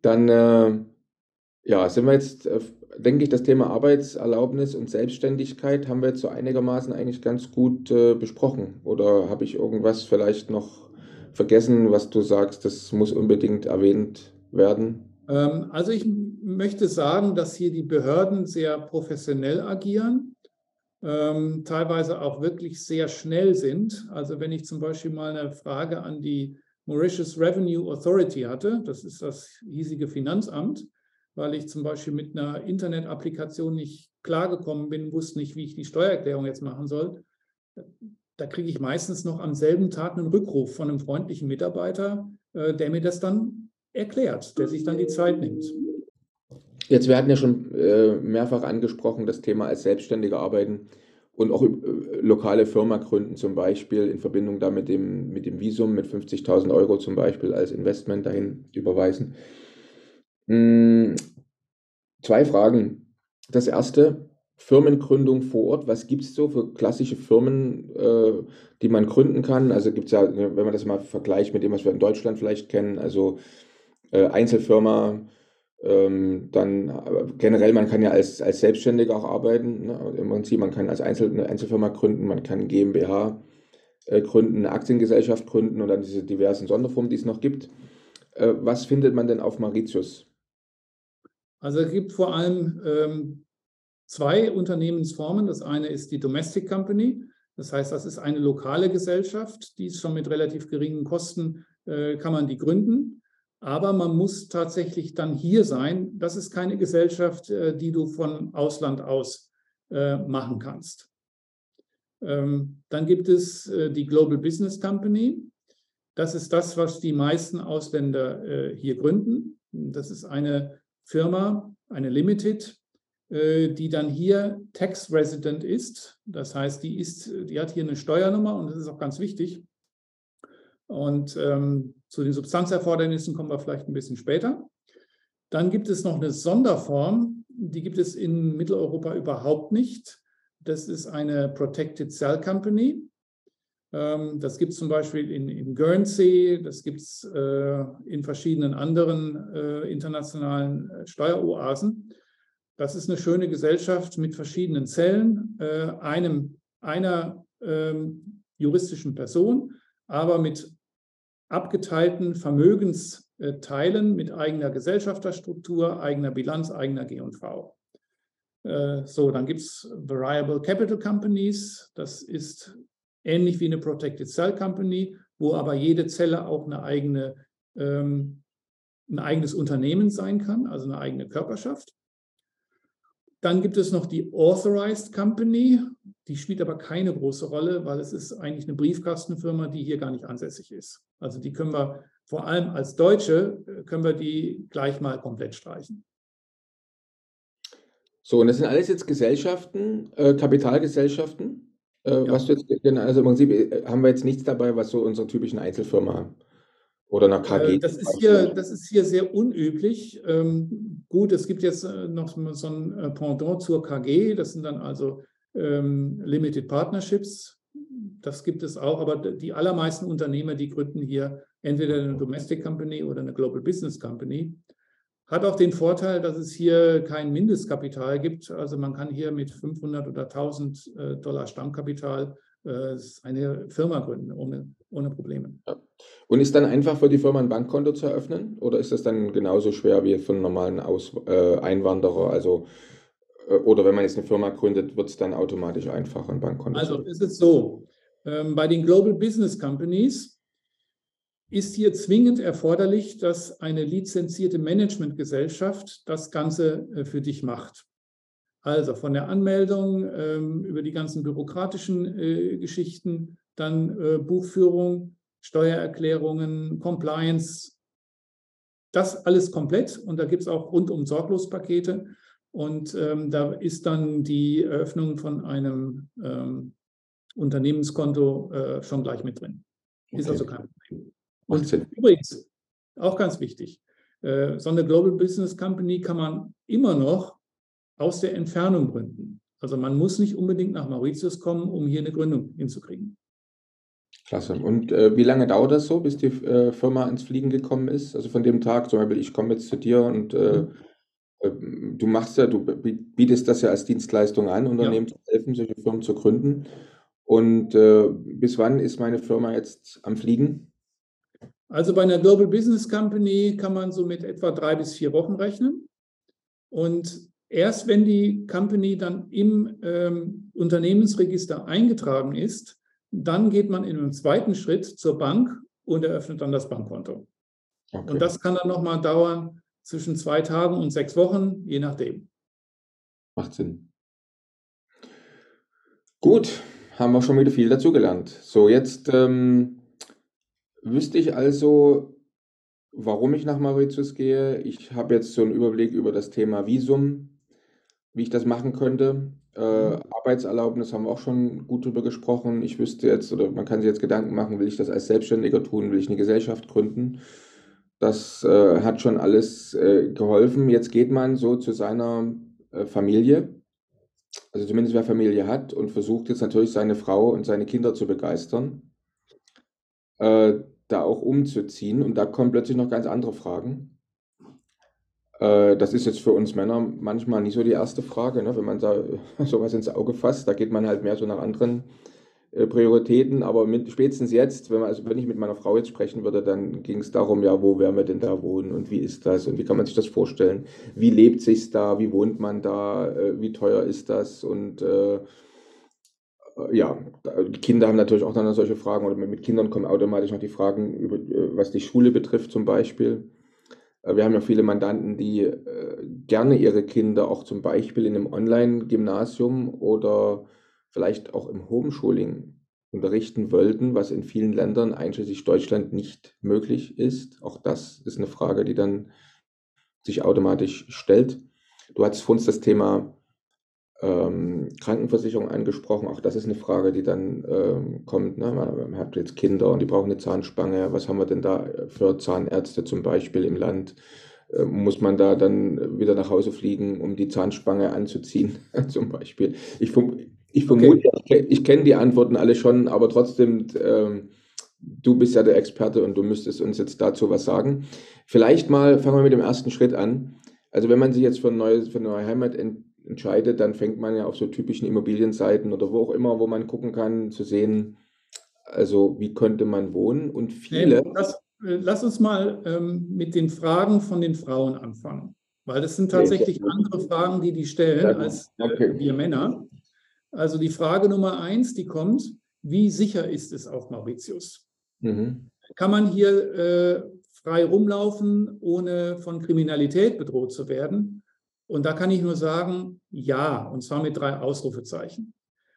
S3: Dann, äh, ja, sind wir jetzt, äh, denke ich, das Thema Arbeitserlaubnis und Selbstständigkeit haben wir jetzt so einigermaßen eigentlich ganz gut äh, besprochen. Oder habe ich irgendwas vielleicht noch vergessen, was du sagst, das muss unbedingt erwähnt werden?
S1: Ähm, also ich möchte sagen, dass hier die Behörden sehr professionell agieren. Ähm, teilweise auch wirklich sehr schnell sind. Also wenn ich zum Beispiel mal eine Frage an die Mauritius Revenue Authority hatte, das ist das hiesige Finanzamt, weil ich zum Beispiel mit einer Internetapplikation nicht klargekommen bin, wusste nicht, wie ich die Steuererklärung jetzt machen soll. Da kriege ich meistens noch am selben Tag einen Rückruf von einem freundlichen Mitarbeiter, äh, der mir das dann erklärt, der sich dann die Zeit nimmt.
S3: Jetzt, wir hatten ja schon äh, mehrfach angesprochen, das Thema als Selbstständiger arbeiten und auch äh, lokale Firma gründen, zum Beispiel in Verbindung da mit dem, mit dem Visum mit 50.000 Euro zum Beispiel als Investment dahin überweisen. Hm, zwei Fragen. Das erste, Firmengründung vor Ort. Was gibt es so für klassische Firmen, äh, die man gründen kann? Also gibt es ja, wenn man das mal vergleicht mit dem, was wir in Deutschland vielleicht kennen, also äh, Einzelfirma, ähm, dann generell, man kann ja als, als Selbstständiger auch arbeiten. Ne? Im Prinzip, man kann als Einzel, eine Einzelfirma gründen, man kann GmbH äh, gründen, eine Aktiengesellschaft gründen und dann diese diversen Sonderformen, die es noch gibt. Äh, was findet man denn auf Mauritius?
S1: Also es gibt vor allem ähm, zwei Unternehmensformen. Das eine ist die Domestic Company. Das heißt, das ist eine lokale Gesellschaft, die ist schon mit relativ geringen Kosten, äh, kann man die gründen. Aber man muss tatsächlich dann hier sein. Das ist keine Gesellschaft, äh, die du von Ausland aus äh, machen kannst. Ähm, dann gibt es äh, die Global Business Company. Das ist das, was die meisten Ausländer hier gründen. Das ist eine Firma, eine Limited, die dann hier Tax Resident ist. Das heißt, die, ist, die hat hier eine Steuernummer und das ist auch ganz wichtig. Und ähm, zu den Substanzerfordernissen kommen wir vielleicht ein bisschen später. Dann gibt es noch eine Sonderform, die gibt es in Mitteleuropa überhaupt nicht. Das ist eine Protected Cell Company. Ähm, das gibt es zum Beispiel in, in Guernsey, das gibt es äh, in verschiedenen anderen äh, internationalen äh, Steueroasen. Das ist eine schöne Gesellschaft mit verschiedenen Zellen, äh, einem, einer ähm, juristischen Person, aber mit abgeteilten Vermögensteilen mit eigener Gesellschafterstruktur, eigener Bilanz, eigener G&V. Äh, so, dann gibt es Variable Capital Companies. Das ist ähnlich wie eine Protected Cell Company, wo aber jede Zelle auch eine eigene, ähm, ein eigenes Unternehmen sein kann, also eine eigene Körperschaft. Dann gibt es noch die Authorized Company. Die spielt aber keine große Rolle, weil es ist eigentlich eine Briefkastenfirma, die hier gar nicht ansässig ist. Also die können wir vor allem als Deutsche, äh, können wir die gleich mal komplett streichen.
S3: So, und das sind alles jetzt Gesellschaften, äh, Kapitalgesellschaften. Äh, ja. Was du jetzt, also im Prinzip äh, haben wir jetzt nichts dabei, was so unsere typischen Einzelfirma oder nach KG?
S1: Äh, das ist hier, das ist hier sehr unüblich. Ähm, gut, es gibt jetzt äh, noch so ein äh, Pendant zur KG, das sind dann also ähm, Limited Partnerships. Das gibt es auch, aber die allermeisten Unternehmer, die gründen hier entweder eine Domestic Company oder eine Global Business Company. Hat auch den Vorteil, dass es hier kein Mindestkapital gibt. Also man kann hier mit 500 oder 1000 Dollar Stammkapital eine Firma gründen, ohne, ohne Probleme. Ja.
S3: Und ist dann einfach für die Firma ein Bankkonto zu eröffnen oder ist das dann genauso schwer wie für einen normalen Aus äh, Einwanderer? Also, äh, oder wenn man jetzt eine Firma gründet, wird es dann automatisch einfacher, ein Bankkonto
S1: Also ist es so, ähm, bei den Global Business Companies ist hier zwingend erforderlich, dass eine lizenzierte Managementgesellschaft das Ganze äh, für dich macht. Also von der Anmeldung ähm, über die ganzen bürokratischen äh, Geschichten, dann äh, Buchführung, Steuererklärungen, Compliance, das alles komplett. Und da gibt es auch rundum Sorglospakete. Und ähm, da ist dann die Eröffnung von einem ähm, Unternehmenskonto äh, schon gleich mit drin. Ist okay. also kein Problem. Und übrigens, auch ganz wichtig, äh, so eine Global Business Company kann man immer noch aus der Entfernung gründen. Also man muss nicht unbedingt nach Mauritius kommen, um hier eine Gründung hinzukriegen.
S3: Klasse. Und äh, wie lange dauert das so, bis die äh, Firma ins Fliegen gekommen ist? Also von dem Tag, zum Beispiel, ich komme jetzt zu dir und äh, mhm. Äh, du machst ja, du bietest das ja als Dienstleistung an, Unternehmen ja. zu helfen, solche Firmen zu gründen. Und äh, bis wann ist meine Firma jetzt am Fliegen?
S1: Also bei einer Global Business Company kann man so mit etwa drei bis vier Wochen rechnen. Und erst wenn die Company dann im ähm, Unternehmensregister eingetragen ist, dann geht man in einem zweiten Schritt zur Bank und eröffnet dann das Bankkonto. Okay. Und das kann dann nochmal dauern zwischen zwei Tagen und sechs Wochen, je nachdem.
S3: Macht Sinn. Gut, haben wir schon wieder viel dazugelernt. So, jetzt ähm, wüsste ich also, warum ich nach Mauritius gehe. Ich habe jetzt so einen Überblick über das Thema Visum, wie ich das machen könnte. Äh, mhm. Arbeitserlaubnis haben wir auch schon gut drüber gesprochen. Ich wüsste jetzt, oder man kann sich jetzt Gedanken machen, will ich das als Selbstständiger tun, will ich eine Gesellschaft gründen? Das äh, hat schon alles äh, geholfen. Jetzt geht man so zu seiner äh, Familie, also zumindest wer Familie hat, und versucht jetzt natürlich seine Frau und seine Kinder zu begeistern, äh, da auch umzuziehen. Und da kommen plötzlich noch ganz andere Fragen. Äh, das ist jetzt für uns Männer manchmal nicht so die erste Frage, ne? wenn man da (laughs) sowas ins Auge fasst. Da geht man halt mehr so nach anderen äh, Prioritäten, aber mit, spätestens jetzt, wenn, man, also wenn ich mit meiner Frau jetzt sprechen würde, dann ging es darum, ja, wo werden wir denn da wohnen und wie ist das und wie kann man sich das vorstellen? Wie lebt sich da? Wie wohnt man da? Äh, wie teuer ist das? Und äh, ja, die Kinder haben natürlich auch dann solche Fragen oder mit Kindern kommen automatisch noch die Fragen, über, was die Schule betrifft zum Beispiel. Wir haben ja viele Mandanten, die äh, gerne ihre Kinder auch zum Beispiel in einem Online-Gymnasium oder vielleicht auch im Homeschooling unterrichten wollten, was in vielen Ländern, einschließlich Deutschland, nicht möglich ist. Auch das ist eine Frage, die dann sich automatisch stellt. Du hattest vor uns das Thema ähm, Krankenversicherung angesprochen. Auch das ist eine Frage, die dann ähm, kommt. Ne? Man hat jetzt Kinder und die brauchen eine Zahnspange. Was haben wir denn da für Zahnärzte zum Beispiel im Land? Äh, muss man da dann wieder nach Hause fliegen, um die Zahnspange anzuziehen, (laughs) zum Beispiel? Ich, ich vermute, okay. ich, kenne die Antworten alle schon, aber trotzdem, ähm, du bist ja der Experte und du müsstest uns jetzt dazu was sagen. Vielleicht mal fangen wir mit dem ersten Schritt an. Also wenn man sich jetzt für eine neue, für eine neue Heimat ent, entscheidet, dann fängt man ja auf so typischen Immobilienseiten oder wo auch immer, wo man gucken kann, zu sehen, also wie könnte man wohnen und viele.
S1: Das, äh, lass uns mal ähm, mit den Fragen von den Frauen anfangen, weil das sind tatsächlich okay. andere Fragen, die die stellen als äh, okay. wir Männer. Also die Frage Nummer eins, die kommt, wie sicher ist es auf Mauritius? Mhm. Kann man hier äh, frei rumlaufen, ohne von Kriminalität bedroht zu werden? Und da kann ich nur sagen, ja, und zwar mit drei Ausrufezeichen.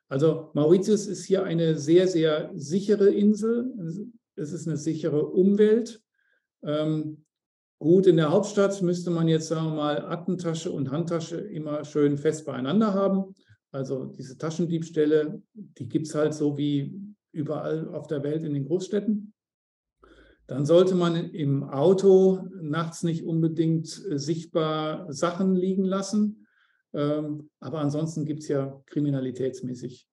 S1: Also Mauritius ist hier eine sehr, sehr sichere Insel. Es ist eine sichere Umwelt. Ähm, gut, in der Hauptstadt müsste man jetzt, sagen wir mal, Aktentasche und Handtasche immer schön fest beieinander haben. Also diese Taschendiebstähle, die gibt es halt so wie überall auf der Welt in den Großstädten. Dann sollte man im Auto nachts nicht unbedingt äh, sichtbar Sachen liegen lassen. Ähm, aber ansonsten gibt es ja kriminalitätsmäßig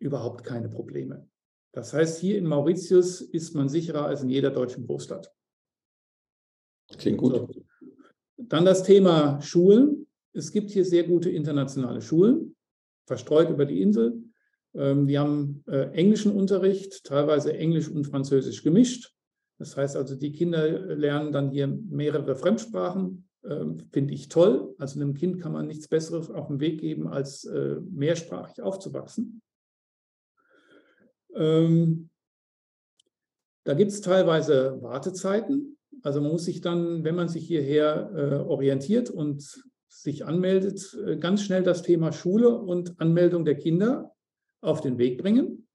S1: überhaupt keine Probleme. Das heißt, hier in Mauritius ist man sicherer als in jeder deutschen Großstadt.
S3: Klingt gut. So.
S1: Dann das Thema Schulen. Es gibt hier sehr gute internationale Schulen verstreut über die Insel. Ähm, wir haben äh, englischen Unterricht, teilweise Englisch und Französisch gemischt. Das heißt also, die Kinder lernen dann hier mehrere Fremdsprachen. Ähm, finde ich toll. Also einem Kind kann man nichts Besseres auf den Weg geben, als äh, mehrsprachig aufzuwachsen. Ähm, da gibt es teilweise Wartezeiten. Also man muss sich dann, wenn man sich hierher äh, orientiert und sich anmeldet, äh, ganz schnell das Thema Schule und Anmeldung der Kinder auf den Weg bringen.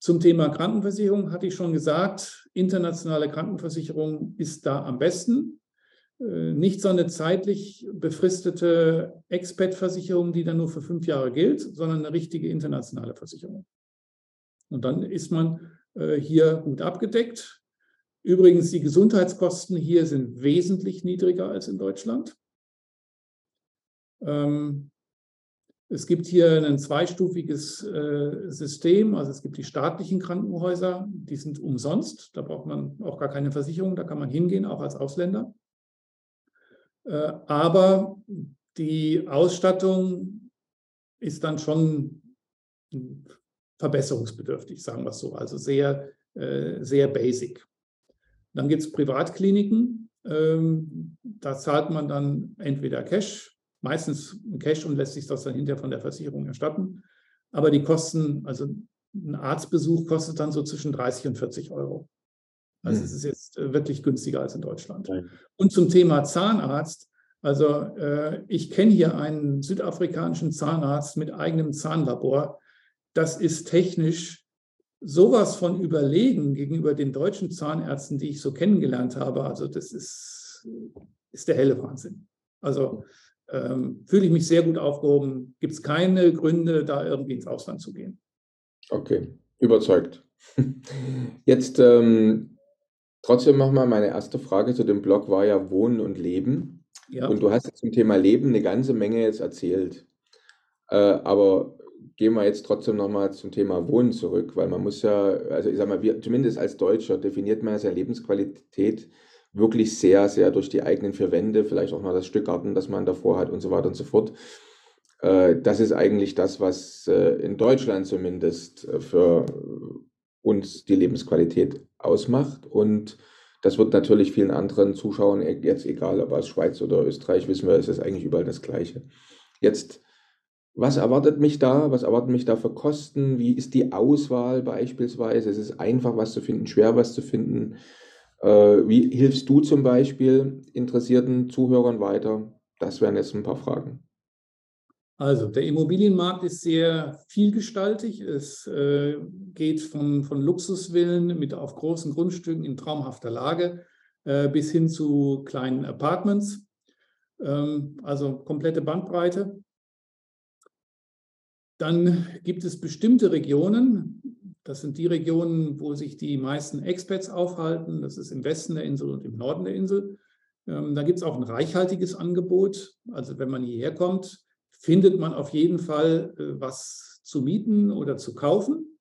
S1: Zum Thema Krankenversicherung hatte ich schon gesagt, internationale Krankenversicherung ist da am besten. Äh, nicht so eine zeitlich befristete Expat-Versicherung, die dann nur für fünf Jahre gilt, sondern eine richtige internationale Versicherung. Und dann ist man äh, hier gut abgedeckt. Übrigens, die Gesundheitskosten hier sind wesentlich niedriger als in Deutschland. Ähm, es gibt hier ein zweistufiges äh, System. Also es gibt die staatlichen Krankenhäuser, die sind umsonst. Da braucht man auch gar keine Versicherung, da kann man hingehen, auch als Ausländer. Äh, aber die Ausstattung ist dann schon verbesserungsbedürftig, sagen wir es so. Also sehr, äh, sehr basic. Dann gibt es Privatkliniken. Ähm, da zahlt man dann entweder Cash meistens Cash und lässt sich das dann hinterher von der Versicherung erstatten. Aber die Kosten, also ein Arztbesuch kostet dann so zwischen 30 und 40 Euro. Also hm. es ist jetzt äh, wirklich günstiger als in Deutschland. Nein. Und zum Thema Zahnarzt, also äh, ich kenne hier einen südafrikanischen Zahnarzt mit eigenem Zahnlabor. Das ist technisch sowas von überlegen gegenüber den deutschen Zahnärzten, die ich so kennengelernt habe. Also das ist, ist der helle Wahnsinn. Also ähm, fühle ich mich sehr gut aufgehoben. Gibt es keine Gründe, da irgendwie ins Ausland zu gehen.
S3: Okay, überzeugt. (laughs) Jetzt ähm, trotzdem nochmal meine erste Frage zu dem Blog war ja Wohnen und Leben. Ja. Und du hast zum Thema Leben eine ganze Menge jetzt erzählt. Äh, aber gehen wir jetzt trotzdem nochmal zum Thema Wohnen zurück, weil man muss ja, also ich sag mal, wir, zumindest als Deutscher definiert man ja Lebensqualität wirklich sehr, sehr durch die eigenen vier Wände, vielleicht auch mal das Stück Garten, das man davor hat und so weiter und so fort. Äh, das ist eigentlich das, was äh, in Deutschland zumindest äh, für uns die Lebensqualität ausmacht. Und das wird natürlich vielen anderen Zuschauern, jetzt egal ob aus Schweiz oder Österreich, wissen wir, ist es eigentlich überall das Gleiche. Jetzt, was erwartet mich da? Was erwarten mich da für Kosten? Wie ist die Auswahl beispielsweise? Es ist einfach, was zu finden, schwer, was zu finden. Äh, wie hilfst du zum Beispiel interessierten Zuhörern weiter? Das wären jetzt ein paar Fragen.
S1: Also der Immobilienmarkt ist sehr vielgestaltig. Es äh, geht von, von Luxusvillen mit auf großen Grundstücken in traumhafter Lage äh, bis hin zu kleinen Apartments. Ähm, also komplette Bandbreite. Dann gibt es bestimmte Regionen, das sind die Regionen, wo sich die meisten Expats aufhalten. Das ist im Westen der Insel und im Norden der Insel. Ähm, da gibt es auch ein reichhaltiges Angebot. Also wenn man hierher kommt, findet man auf jeden Fall äh, was zu mieten oder zu kaufen.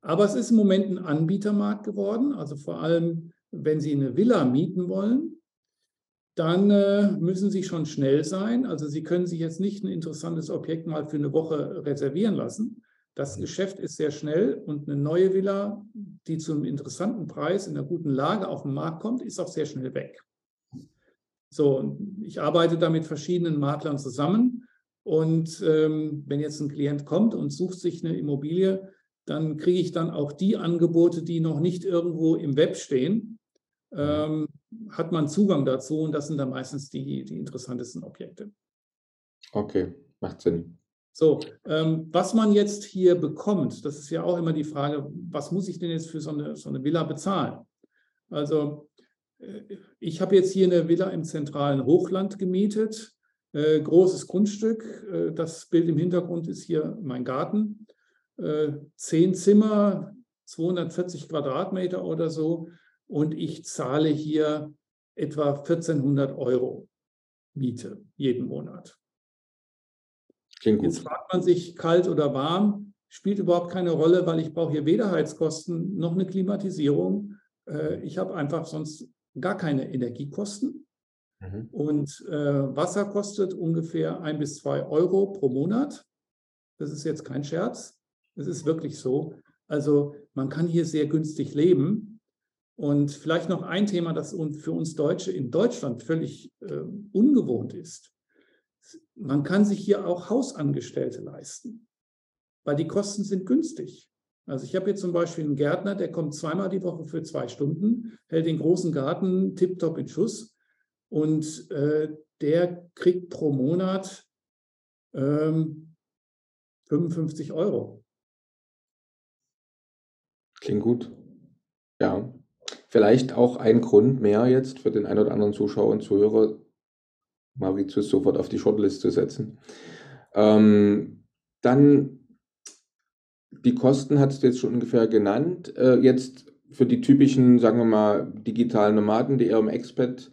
S1: Aber es ist im Moment ein Anbietermarkt geworden. Also vor allem, wenn Sie eine Villa mieten wollen, dann äh, müssen Sie schon schnell sein. Also Sie können sich jetzt nicht ein interessantes Objekt mal für eine Woche reservieren lassen, das Geschäft ist sehr schnell und eine neue Villa, die zu einem interessanten Preis in einer guten Lage auf den Markt kommt, ist auch sehr schnell weg. So, ich arbeite da mit verschiedenen Maklern zusammen und ähm, wenn jetzt ein Klient kommt und sucht sich eine Immobilie, dann kriege ich dann auch die Angebote, die noch nicht irgendwo im Web stehen, ähm, hat man Zugang dazu und das sind dann meistens die, die interessantesten Objekte.
S3: Okay, macht Sinn.
S1: So, ähm, was man jetzt hier bekommt, das ist ja auch immer die Frage, was muss ich denn jetzt für so eine, so eine Villa bezahlen? Also, äh, ich habe jetzt hier eine Villa im zentralen Hochland gemietet, äh, großes Grundstück. Äh, das Bild im Hintergrund ist hier mein Garten. Äh, zehn Zimmer, 240 Quadratmeter oder so. Und ich zahle hier etwa 1400 Euro Miete jeden Monat. Klingt gut. Jetzt fragt man sich, kalt oder warm, spielt überhaupt keine Rolle, weil ich brauche hier weder Heizkosten noch eine Klimatisierung. Äh, ich habe einfach sonst gar keine Energiekosten. Mhm. Und äh, Wasser kostet ungefähr ein bis zwei Euro pro Monat. Das ist jetzt kein Scherz. Es ist wirklich so. Also man kann hier sehr günstig leben. Und vielleicht noch ein Thema, das für uns Deutsche in Deutschland völlig äh, ungewohnt ist man kann sich hier auch Hausangestellte leisten, weil die Kosten sind günstig. Also ich habe jetzt zum Beispiel einen Gärtner, der kommt zweimal die Woche für zwei Stunden, hält den großen Garten tiptop in Schuss und äh, der kriegt pro Monat ähm, 55 Euro.
S3: Klingt gut. Ja. Vielleicht auch ein Grund mehr jetzt für den einen oder anderen Zuschauer und Zuhörer, Mauritius sofort auf die Shortlist zu setzen. Ähm, dann die Kosten hat du jetzt schon ungefähr genannt. Äh, jetzt für die typischen, sagen wir mal, digitalen Nomaden, die eher im Expat,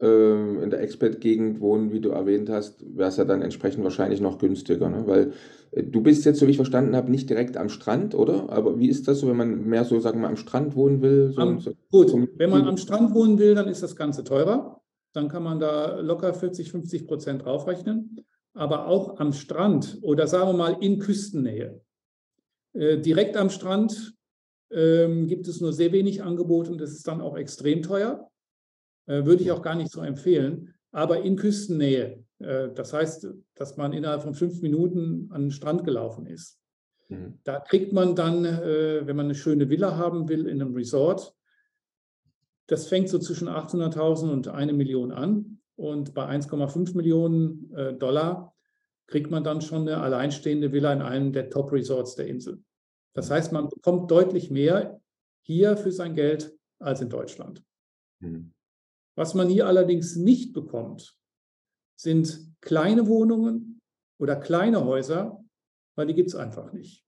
S3: äh, in der Expat-Gegend wohnen, wie du erwähnt hast, wäre es ja dann entsprechend wahrscheinlich noch günstiger. Ne? Weil äh, du bist jetzt, so wie ich verstanden habe, nicht direkt am Strand, oder? Aber wie ist das so, wenn man mehr so, sagen wir mal, am Strand wohnen will? So,
S1: am,
S3: so,
S1: gut, wenn man am Strand wohnen will, dann ist das Ganze teurer dann kann man da locker 40, 50 Prozent draufrechnen. Aber auch am Strand oder sagen wir mal in Küstennähe. Äh, direkt am Strand ähm, gibt es nur sehr wenig Angebot und das ist dann auch extrem teuer. Äh, würde ich auch gar nicht so empfehlen. aber in Küstennähe. Äh, das heißt, dass man innerhalb von fünf Minuten an den Strand gelaufen ist. Mhm. Da kriegt man dann, wenn man eine schöne Villa haben will in einem Resort, das fängt so zwischen 800.000 und eine Million an. Und bei 1,5 Millionen äh, Dollar kriegt man dann schon eine alleinstehende Villa in einem der Top-Resorts der Insel. Das heißt, man bekommt deutlich mehr hier für sein Geld als in Deutschland. Mhm. Was man hier allerdings nicht bekommt, sind kleine Wohnungen oder kleine Häuser, weil die gibt es einfach nicht.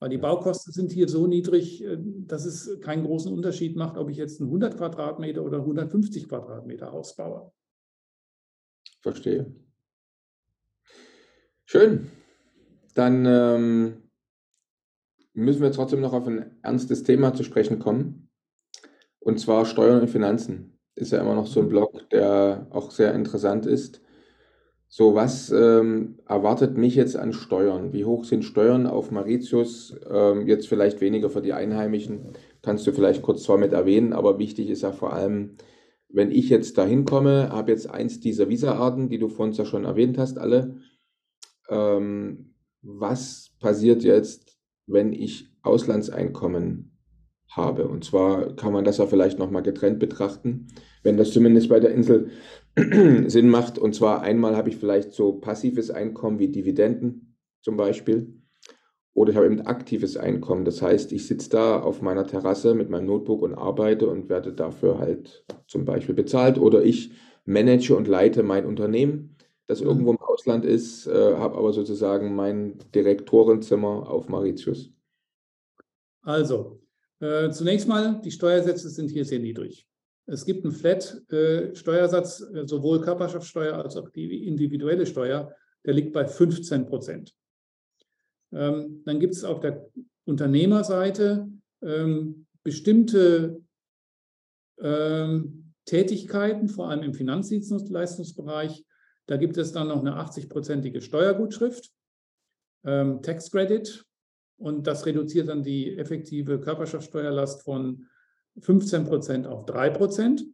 S1: Weil die Baukosten sind hier so niedrig, äh, dass es keinen großen Unterschied macht, ob ich jetzt ein 100 Quadratmeter oder 150 Quadratmeter Haus baue.
S3: Verstehe. Schön. Dann ähm, müssen wir trotzdem noch auf ein ernstes Thema zu sprechen kommen. Und zwar Steuern und Finanzen. Ist ja immer noch so ein Blog, der auch sehr interessant ist. So, was ähm, erwartet mich jetzt an Steuern? Wie hoch sind Steuern auf Mauritius? Ähm, jetzt vielleicht weniger für die Einheimischen, kannst du vielleicht kurz zwar mit erwähnen, aber wichtig ist ja vor allem, wenn ich jetzt da hinkomme, habe jetzt eins dieser Visa-Arten, die du vorhin ja schon erwähnt hast, alle. Ähm, was passiert jetzt, wenn ich Auslandseinkommen habe? Und zwar kann man das ja vielleicht nochmal getrennt betrachten, wenn das zumindest bei der Insel (clears throat) Sinn macht. Und zwar einmal habe ich vielleicht so passives Einkommen wie Dividenden zum Beispiel. Oder ich habe eben aktives Einkommen. Das heißt, ich sitze da auf meiner Terrasse mit meinem Notebook und arbeite und werde dafür halt zum Beispiel bezahlt. Oder ich manage und leite mein Unternehmen, das mhm. irgendwo im Ausland ist, äh, habe aber sozusagen mein Direktorenzimmer auf Mauritius.
S1: Also, äh, zunächst mal, die Steuersätze sind hier sehr niedrig. Es gibt einen Flat-Steuersatz, äh, sowohl Körperschaftssteuer als auch die individuelle Steuer, der liegt bei 15 Prozent. Ähm, dann gibt es auf der Unternehmerseite ähm, bestimmte ähm, Tätigkeiten, vor allem im Finanzdienstleistungsbereich. Da gibt es dann noch eine 80-prozentige Steuergutschrift, Tax Credit, und das reduziert dann die effektive Körperschaftssteuerlast von 15 Prozent auf 3 Prozent.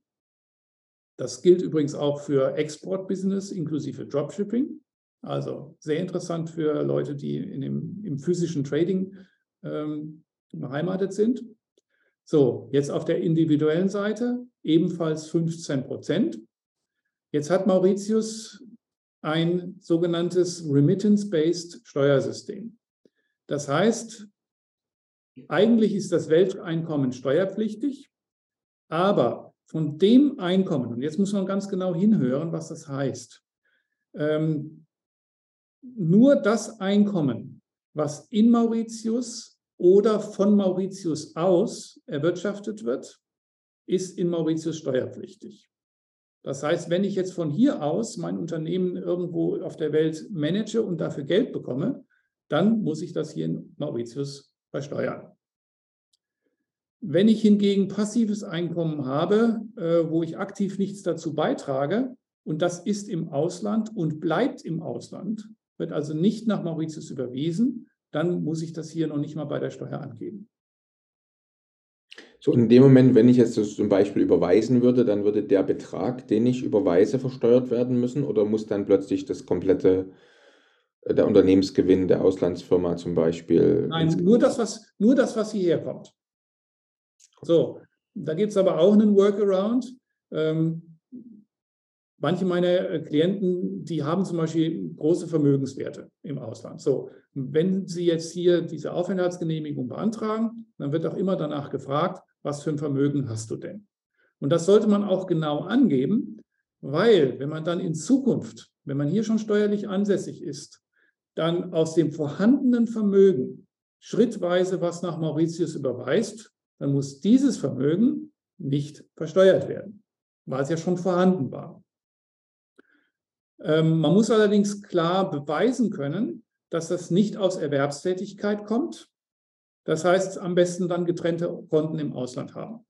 S1: Das gilt übrigens auch für Export-Business inklusive Dropshipping. Also sehr interessant für Leute, die in dem, im physischen Trading ähm, beheimatet sind. So, jetzt auf der individuellen Seite ebenfalls 15 Prozent. Jetzt hat Mauritius ein sogenanntes Remittance-Based Steuersystem. Das heißt, eigentlich ist das Welteinkommen steuerpflichtig, aber von dem Einkommen, und jetzt muss man ganz genau hinhören, was das heißt, ähm, nur das Einkommen, was in Mauritius oder von Mauritius aus erwirtschaftet wird, ist in Mauritius steuerpflichtig. Das heißt, wenn ich jetzt von hier aus mein Unternehmen irgendwo auf der Welt manage und dafür Geld bekomme, dann muss ich das hier in Mauritius versteuern. Wenn ich hingegen passives Einkommen habe, äh, wo ich aktiv nichts dazu beitrage, und das ist im Ausland und bleibt im Ausland, wird also nicht nach Mauritius überwiesen, dann muss ich das hier noch nicht mal bei der Steuer angeben.
S3: So, in dem Moment, wenn ich jetzt das zum Beispiel überweisen würde, dann würde der Betrag, den ich überweise, versteuert werden müssen oder muss dann plötzlich das komplette der Unternehmensgewinn der Auslandsfirma zum Beispiel?
S1: Nein, nur das, was, nur das, was hierher kommt. So, da gibt es aber auch einen Workaround. Ähm, manche meiner äh, Klienten, die haben zum Beispiel große Vermögenswerte im Ausland. So, wenn Sie jetzt hier diese Aufenthaltsgenehmigung beantragen, dann wird auch immer danach gefragt, was für ein Vermögen hast du denn? Und das sollte man auch genau angeben, weil wenn man dann in Zukunft, wenn man hier schon steuerlich ansässig ist, dann aus dem vorhandenen Vermögen schrittweise was nach Mauritius überweist, dann muss dieses Vermögen nicht versteuert werden, weil es ja schon vorhanden war. Ähm, man muss allerdings klar beweisen können, dass das nicht aus Erwerbstätigkeit kommt. Das heißt, am besten dann getrennte Konten im Ausland haben.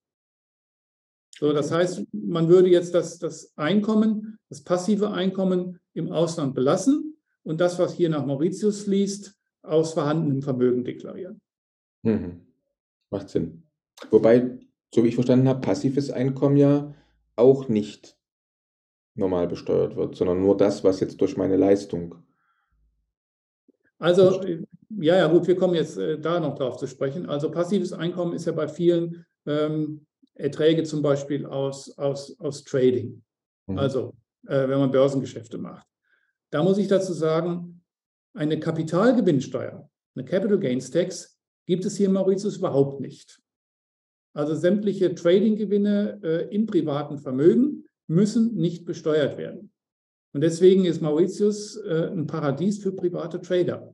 S1: So, das heißt, man würde jetzt das, das Einkommen, das passive Einkommen im Ausland belassen und das, was hier nach Mauritius fließt, aus vorhandenem Vermögen deklarieren.
S3: Mhm. Macht Sinn. Wobei, so wie ich verstanden habe, passives Einkommen ja auch nicht normal besteuert wird, sondern nur das, was jetzt durch meine Leistung.
S1: Also, ja, ja, gut, wir kommen jetzt äh, da noch drauf zu sprechen. Also passives Einkommen ist ja bei vielen ähm, Erträge zum Beispiel aus, aus, aus Trading. Mhm. Also, äh, wenn man Börsengeschäfte macht. Da muss ich dazu sagen, eine Kapitalgewinnsteuer, eine Capital Gains Tax, gibt es hier in Mauritius überhaupt nicht. Also sämtliche Trading-Gewinne äh, im privaten Vermögen müssen nicht besteuert werden. Und deswegen ist Mauritius äh, ein Paradies für private Trader.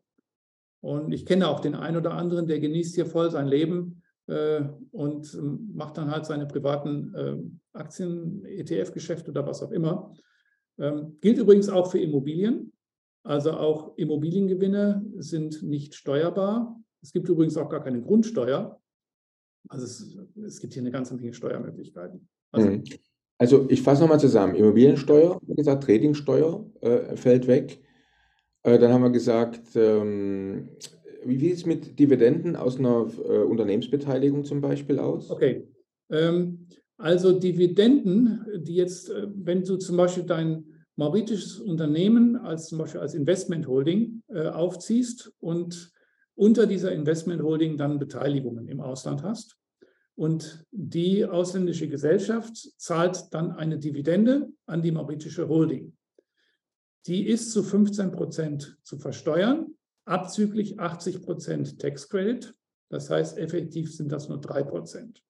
S1: Und ich kenne auch den einen oder anderen, der genießt hier voll sein Leben äh, und ähm, macht dann halt seine privaten äh, Aktien, ETF-Geschäfte oder was auch immer. Ähm, gilt übrigens auch für Immobilien. Also auch Immobiliengewinne sind nicht steuerbar. Es gibt übrigens auch gar keine Grundsteuer. Also es, es gibt hier eine ganze Menge Steuermöglichkeiten.
S3: Also, mhm. also ich fasse nochmal zusammen. Immobiliensteuer, wie gesagt, Tradingsteuer äh, fällt weg. Äh, dann haben wir gesagt, ähm, wie sieht es mit Dividenden aus einer äh, Unternehmensbeteiligung zum Beispiel aus?
S1: Okay. Ähm, also Dividenden, die jetzt, äh, wenn du zum Beispiel dein mauritisches Unternehmen als zum Beispiel als Investment Holding äh, aufziehst und unter dieser Investment Holding dann Beteiligungen im Ausland hast. Und die ausländische Gesellschaft zahlt dann eine Dividende an die mauritische Holding. Die ist zu 15 Prozent zu versteuern, abzüglich 80 Prozent Tax Credit. Das heißt, effektiv sind das nur drei Prozent.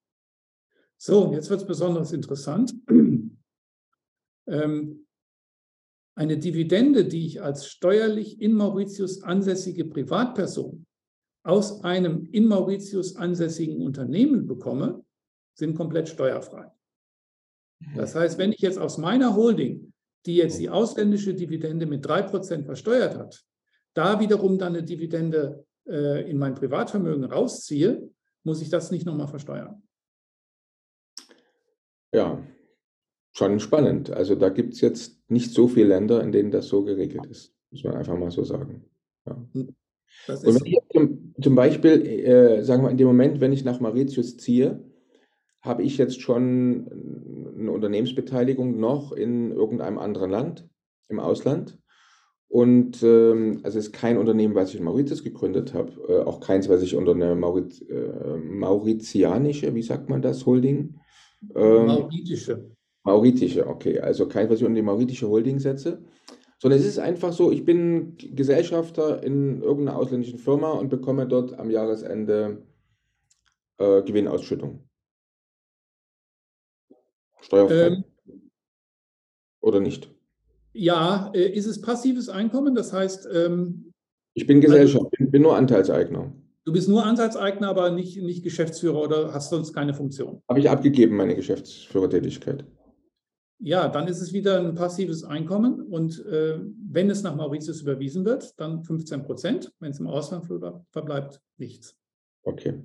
S1: So, jetzt wird es besonders interessant. (clears throat) Ähm, eine Dividende, die ich als steuerlich in Mauritius ansässige Privatperson aus einem in Mauritius ansässigen Unternehmen bekomme, sind komplett steuerfrei. Das heißt, wenn ich jetzt aus meiner Holding, die jetzt die ausländische Dividende mit 3% versteuert hat, da wiederum dann eine Dividende äh, in mein Privatvermögen rausziehe, muss ich das nicht nochmal versteuern.
S3: Ja, schon spannend. Also da gibt es jetzt nicht so viele Länder, in denen das so geregelt ist, muss man einfach mal so sagen. Ja. Hm. Und wenn ich zum, zum Beispiel, äh, sagen wir in dem Moment, wenn ich nach Mauritius ziehe, habe ich jetzt schon eine Unternehmensbeteiligung noch in irgendeinem anderen Land, im Ausland. Und ähm, also es ist kein Unternehmen, was ich in Mauritius gegründet habe, äh, auch keins, was ich unter eine Maurit äh, mauritianische, wie sagt man das, Holding?
S1: Ähm, Mauritische.
S3: Mauritische, okay. Also keins, was ich unter die mauritische Holding setze, sondern es ist einfach so, ich bin Gesellschafter in irgendeiner ausländischen Firma und bekomme dort am Jahresende äh, Gewinnausschüttung. Steuerfrei. Ähm, Oder nicht?
S1: Ja, äh, ist es passives Einkommen? Das heißt. Ähm,
S3: ich bin Gesellschaft, also, bin, bin nur Anteilseigner.
S1: Du bist nur Anteilseigner, aber nicht, nicht Geschäftsführer oder hast sonst keine Funktion?
S3: Habe ich abgegeben, meine Geschäftsführertätigkeit.
S1: Ja, dann ist es wieder ein passives Einkommen und äh, wenn es nach Mauritius überwiesen wird, dann 15 Prozent. Wenn es im Ausland verbleibt, nichts.
S3: Okay.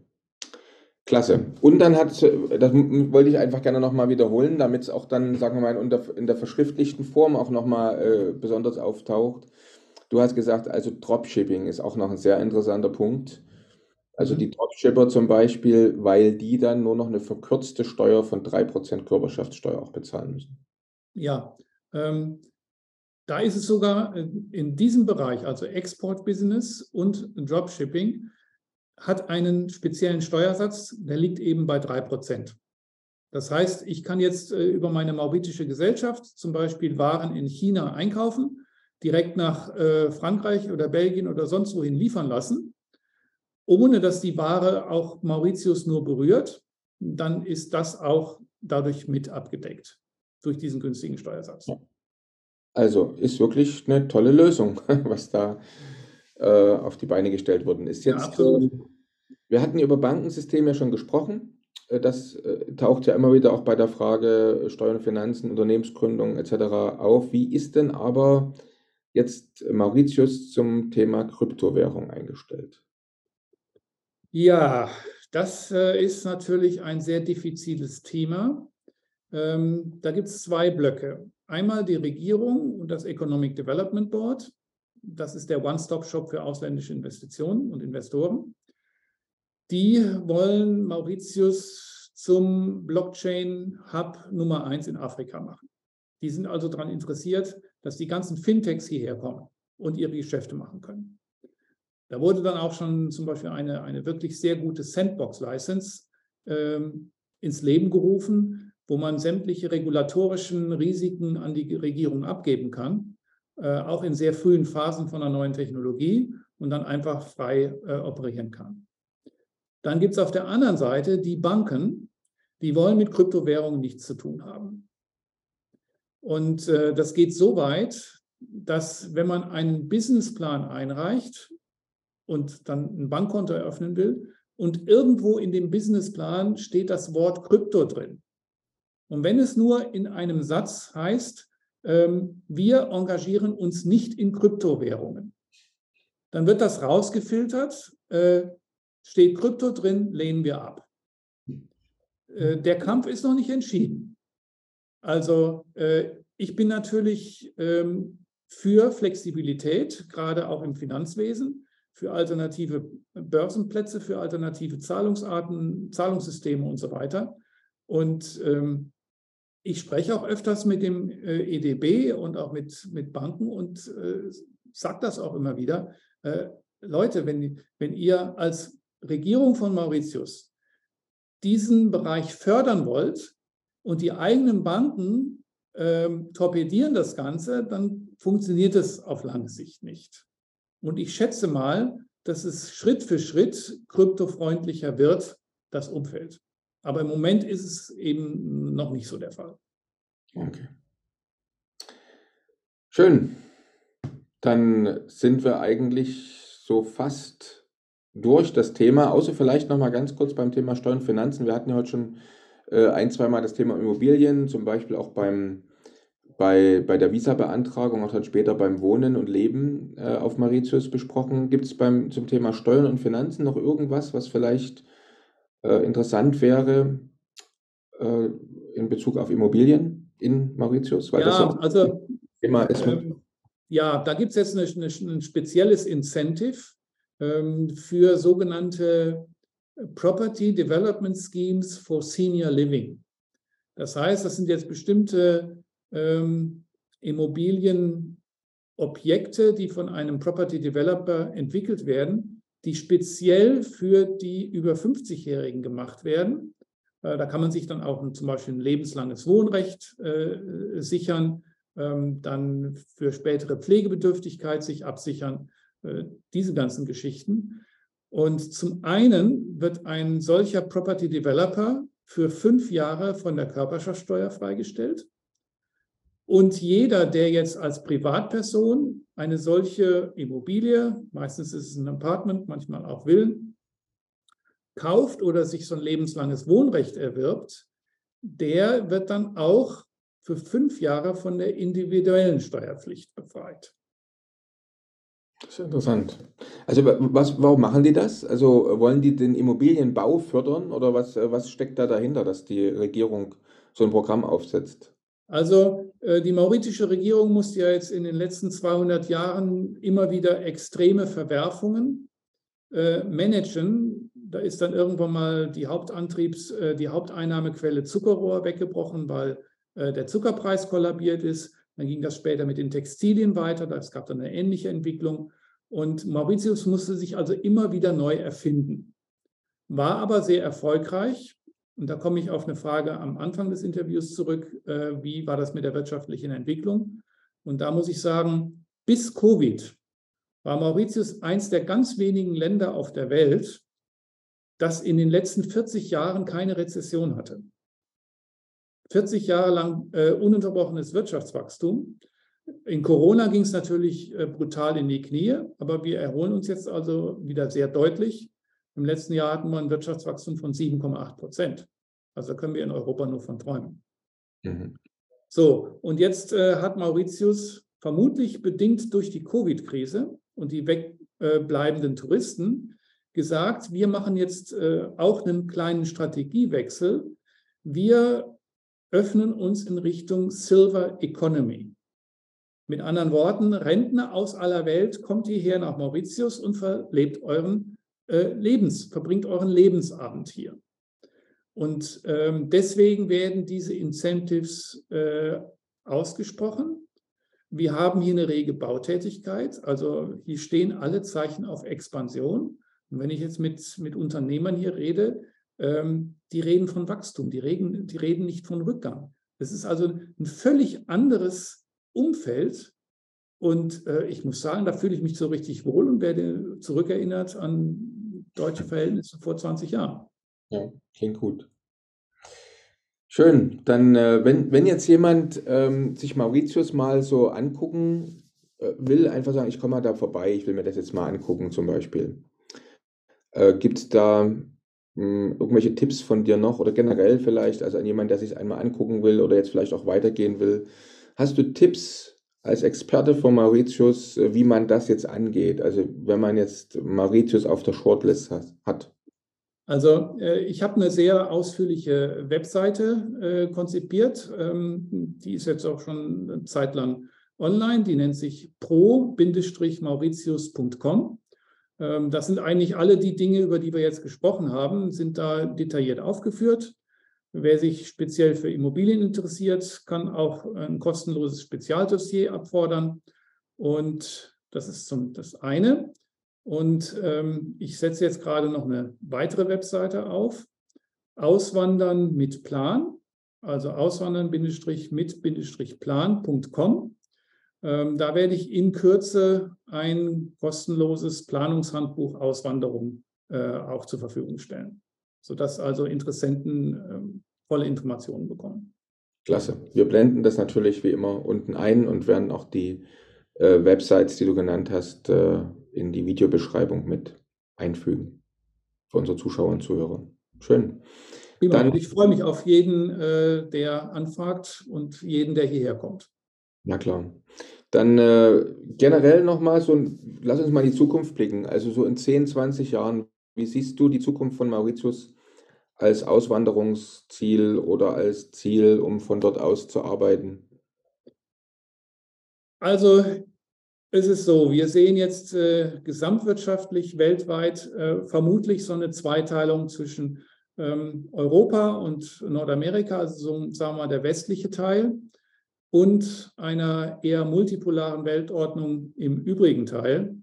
S3: Klasse. Und dann hat, das wollte ich einfach gerne nochmal wiederholen, damit es auch dann, sagen wir mal, in der, in der verschriftlichten Form auch nochmal äh, besonders auftaucht. Du hast gesagt, also Dropshipping ist auch noch ein sehr interessanter Punkt. Also mhm. die Dropshipper zum Beispiel, weil die dann nur noch eine verkürzte Steuer von 3% Körperschaftssteuer auch bezahlen müssen.
S1: Ja, ähm, da ist es sogar äh, in diesem Bereich, also Export-Business und Dropshipping, hat einen speziellen Steuersatz, der liegt eben bei 3%. Das heißt, ich kann jetzt äh, über meine mauritische Gesellschaft zum Beispiel Waren in China einkaufen, direkt nach äh, Frankreich oder Belgien oder sonst wohin liefern lassen, ohne dass die Ware auch Mauritius nur berührt. Dann ist das auch dadurch mit abgedeckt durch diesen günstigen Steuersatz.
S3: Also ist wirklich eine tolle Lösung, (laughs) was da äh, auf die Beine gestellt worden ist. Jetzt, ja, äh, wir hatten über Bankensysteme ja schon gesprochen. Äh, das äh, taucht ja immer wieder auch bei der Frage Steuern, Finanzen, Unternehmensgründung etc. auf. Wie ist denn aber jetzt Mauritius zum Thema Kryptowährung eingestellt?
S1: Ja, das äh, ist natürlich ein sehr diffiziles Thema. Ähm, da gibt es zwei Blöcke. Einmal die Regierung und das Economic Development Board. Das ist der One-Stop-Shop für ausländische Investitionen und Investoren. Die wollen Mauritius zum Blockchain-Hub Nummer eins in Afrika machen. Die sind also daran interessiert, dass die ganzen Fintechs hierher kommen und ihre Geschäfte machen können. Da wurde dann auch schon zum Beispiel eine, eine wirklich sehr gute Sandbox-License ähm, ins Leben gerufen, wo man sämtliche regulatorischen Risiken an die Regierung abgeben kann, äh, auch in sehr frühen Phasen von einer neuen Technologie und dann einfach frei äh, operieren kann. Dann gibt es auf der anderen Seite die Banken, die wollen mit Kryptowährungen nichts zu tun haben. Und äh, das geht so weit, dass wenn man einen Businessplan einreicht und dann ein Bankkonto eröffnen will und irgendwo in dem Businessplan steht das Wort Krypto drin. Und wenn es nur in einem Satz heißt, ähm, wir engagieren uns nicht in Kryptowährungen, dann wird das rausgefiltert, äh, steht Krypto drin, lehnen wir ab. Äh, der Kampf ist noch nicht entschieden. Also äh, ich bin natürlich ähm, für Flexibilität, gerade auch im Finanzwesen, für alternative Börsenplätze, für alternative Zahlungsarten, Zahlungssysteme und so weiter. Und ähm, ich spreche auch öfters mit dem äh, EDB und auch mit, mit Banken und äh, sage das auch immer wieder. Äh, Leute, wenn, wenn ihr als Regierung von Mauritius diesen Bereich fördern wollt und die eigenen Banken ähm, torpedieren das Ganze, dann funktioniert es auf lange Sicht nicht. Und ich schätze mal, dass es Schritt für Schritt kryptofreundlicher wird, das Umfeld. Aber im Moment ist es eben noch nicht so der Fall.
S3: Okay. Schön. Dann sind wir eigentlich so fast durch das Thema, außer vielleicht noch mal ganz kurz beim Thema Steuern und Finanzen. Wir hatten ja heute schon äh, ein, zweimal das Thema Immobilien, zum Beispiel auch beim, bei, bei der Visa-Beantragung, auch dann später beim Wohnen und Leben äh, auf Mauritius besprochen. Gibt es zum Thema Steuern und Finanzen noch irgendwas, was vielleicht äh, interessant wäre äh, in Bezug auf Immobilien in Mauritius?
S1: Weil ja, das also immer ist ähm, ja, da gibt es jetzt eine, eine, ein spezielles Incentive ähm, für sogenannte Property Development Schemes for Senior Living. Das heißt, das sind jetzt bestimmte ähm, Immobilienobjekte, die von einem Property Developer entwickelt werden, die speziell für die über 50-Jährigen gemacht werden. Äh, da kann man sich dann auch zum Beispiel ein lebenslanges Wohnrecht äh, sichern, ähm, dann für spätere Pflegebedürftigkeit sich absichern, äh, diese ganzen Geschichten. Und zum einen wird ein solcher Property Developer für fünf Jahre von der Körperschaftsteuer freigestellt. Und jeder, der jetzt als Privatperson eine solche Immobilie, meistens ist es ein Apartment, manchmal auch Villen, kauft oder sich so ein lebenslanges Wohnrecht erwirbt, der wird dann auch für fünf Jahre von der individuellen Steuerpflicht befreit.
S3: Das ist interessant. Also was, warum machen die das? Also wollen die den Immobilienbau fördern oder was, was steckt da dahinter, dass die Regierung so ein Programm aufsetzt?
S1: Also äh, die mauritische Regierung musste ja jetzt in den letzten 200 Jahren immer wieder extreme Verwerfungen äh, managen. Da ist dann irgendwann mal die Hauptantriebs, äh, die Haupteinnahmequelle Zuckerrohr weggebrochen, weil der Zuckerpreis kollabiert ist. Dann ging das später mit den Textilien weiter. Es gab dann eine ähnliche Entwicklung. Und Mauritius musste sich also immer wieder neu erfinden. War aber sehr erfolgreich. Und da komme ich auf eine Frage am Anfang des Interviews zurück. Äh, wie war das mit der wirtschaftlichen Entwicklung? Und da muss ich sagen, bis Covid war Mauritius eins der ganz wenigen Länder auf der Welt, das in den letzten 40 Jahren keine Rezession hatte. 40 Jahre lang äh, ununterbrochenes Wirtschaftswachstum. In Corona ging es natürlich äh, brutal in die Knie, aber wir erholen uns jetzt also wieder sehr deutlich. Im letzten Jahr hatten wir ein Wirtschaftswachstum von 7,8 Prozent. Also können wir in Europa nur von träumen. Mhm. So, und jetzt äh, hat Mauritius vermutlich bedingt durch die Covid-Krise und die wegbleibenden Touristen gesagt, wir machen jetzt äh, auch einen kleinen Strategiewechsel. Wir öffnen uns in Richtung Silver Economy. Mit anderen Worten, Rentner aus aller Welt, kommt hierher nach Mauritius und verlebt euren äh, Lebens, verbringt euren Lebensabend hier. Und ähm, deswegen werden diese Incentives äh, ausgesprochen. Wir haben hier eine rege Bautätigkeit, also hier stehen alle Zeichen auf Expansion. Und wenn ich jetzt mit, mit Unternehmern hier rede, ähm, die reden von Wachstum, die reden, die reden nicht von Rückgang. Es ist also ein völlig anderes Umfeld. Und äh, ich muss sagen, da fühle ich mich so richtig wohl und werde zurückerinnert an deutsche Verhältnisse vor 20 Jahren.
S3: Ja, klingt gut. Schön. Dann, äh, wenn, wenn jetzt jemand ähm, sich Mauritius mal so angucken äh, will, einfach sagen, ich komme mal da vorbei, ich will mir das jetzt mal angucken zum Beispiel. Äh, Gibt es da mh, hm, irgendwelche Tipps von dir noch oder generell vielleicht, also an jemanden, der sich einmal angucken will oder jetzt vielleicht auch weitergehen will? Hast du Tipps als Experte von Mauritius, äh, wie man das jetzt angeht? Also wenn man jetzt Mauritius auf der Shortlist hat.
S1: Also äh, ich habe eine sehr ausführliche Webseite äh, konzipiert. Ähm, die ist jetzt auch schon eine Zeit lang online. Die nennt sich pro-mauritius.com. Ähm, das sind eigentlich alle die Dinge, über die wir jetzt gesprochen haben, sind da detailliert aufgeführt. Wer sich speziell für Immobilien interessiert, kann auch ein kostenloses Spezialdossier abfordern. Und das ist zum, das eine. Und ähm, ich setze jetzt gerade noch eine weitere Webseite auf. Auswandern mit Plan, also auswandern-mit-plan.com. Ähm, da werde ich in Kürze ein kostenloses Planungshandbuch Auswanderung äh, auch zur Verfügung stellen, sodass also Interessenten ähm, volle Informationen bekommen.
S3: Klasse. Wir blenden das natürlich wie immer unten ein und werden auch die äh, Websites, die du genannt hast, äh, in die Videobeschreibung mit einfügen für unsere Zuschauer und Zuhörer. Schön.
S1: Dann, ich freue mich auf jeden, äh, der anfragt und jeden, der hierher kommt.
S3: Na klar. Dann äh, generell nochmal so, lass uns mal in die Zukunft blicken. Also so in 10, 20 Jahren, wie siehst du die Zukunft von Mauritius als Auswanderungsziel oder als Ziel, um von dort aus zu arbeiten?
S1: Also es ist so, wir sehen jetzt äh, gesamtwirtschaftlich weltweit äh, vermutlich so eine Zweiteilung zwischen ähm, Europa und Nordamerika, also so, sagen wir mal der westliche Teil, und einer eher multipolaren Weltordnung im übrigen Teil.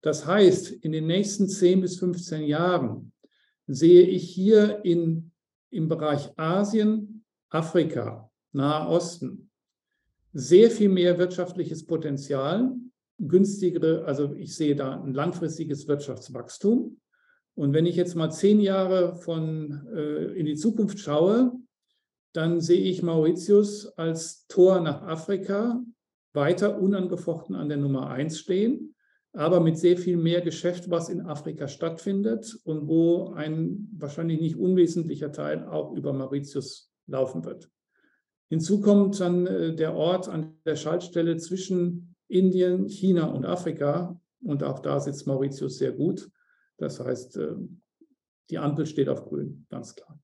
S1: Das heißt, in den nächsten 10 bis 15 Jahren sehe ich hier in, im Bereich Asien, Afrika, Nahe Osten sehr viel mehr wirtschaftliches Potenzial günstigere, also ich sehe da ein langfristiges Wirtschaftswachstum. Und wenn ich jetzt mal zehn Jahre von äh, in die Zukunft schaue, dann sehe ich Mauritius als Tor nach Afrika weiter unangefochten an der Nummer eins stehen, aber mit sehr viel mehr Geschäft, was in Afrika stattfindet und wo ein wahrscheinlich nicht unwesentlicher Teil auch über Mauritius laufen wird. Hinzu kommt dann äh, der Ort an der Schaltstelle zwischen Indien, China und Afrika. Und auch da sitzt Mauritius sehr gut. Das heißt, äh, die Ampel steht auf grün, ganz klar.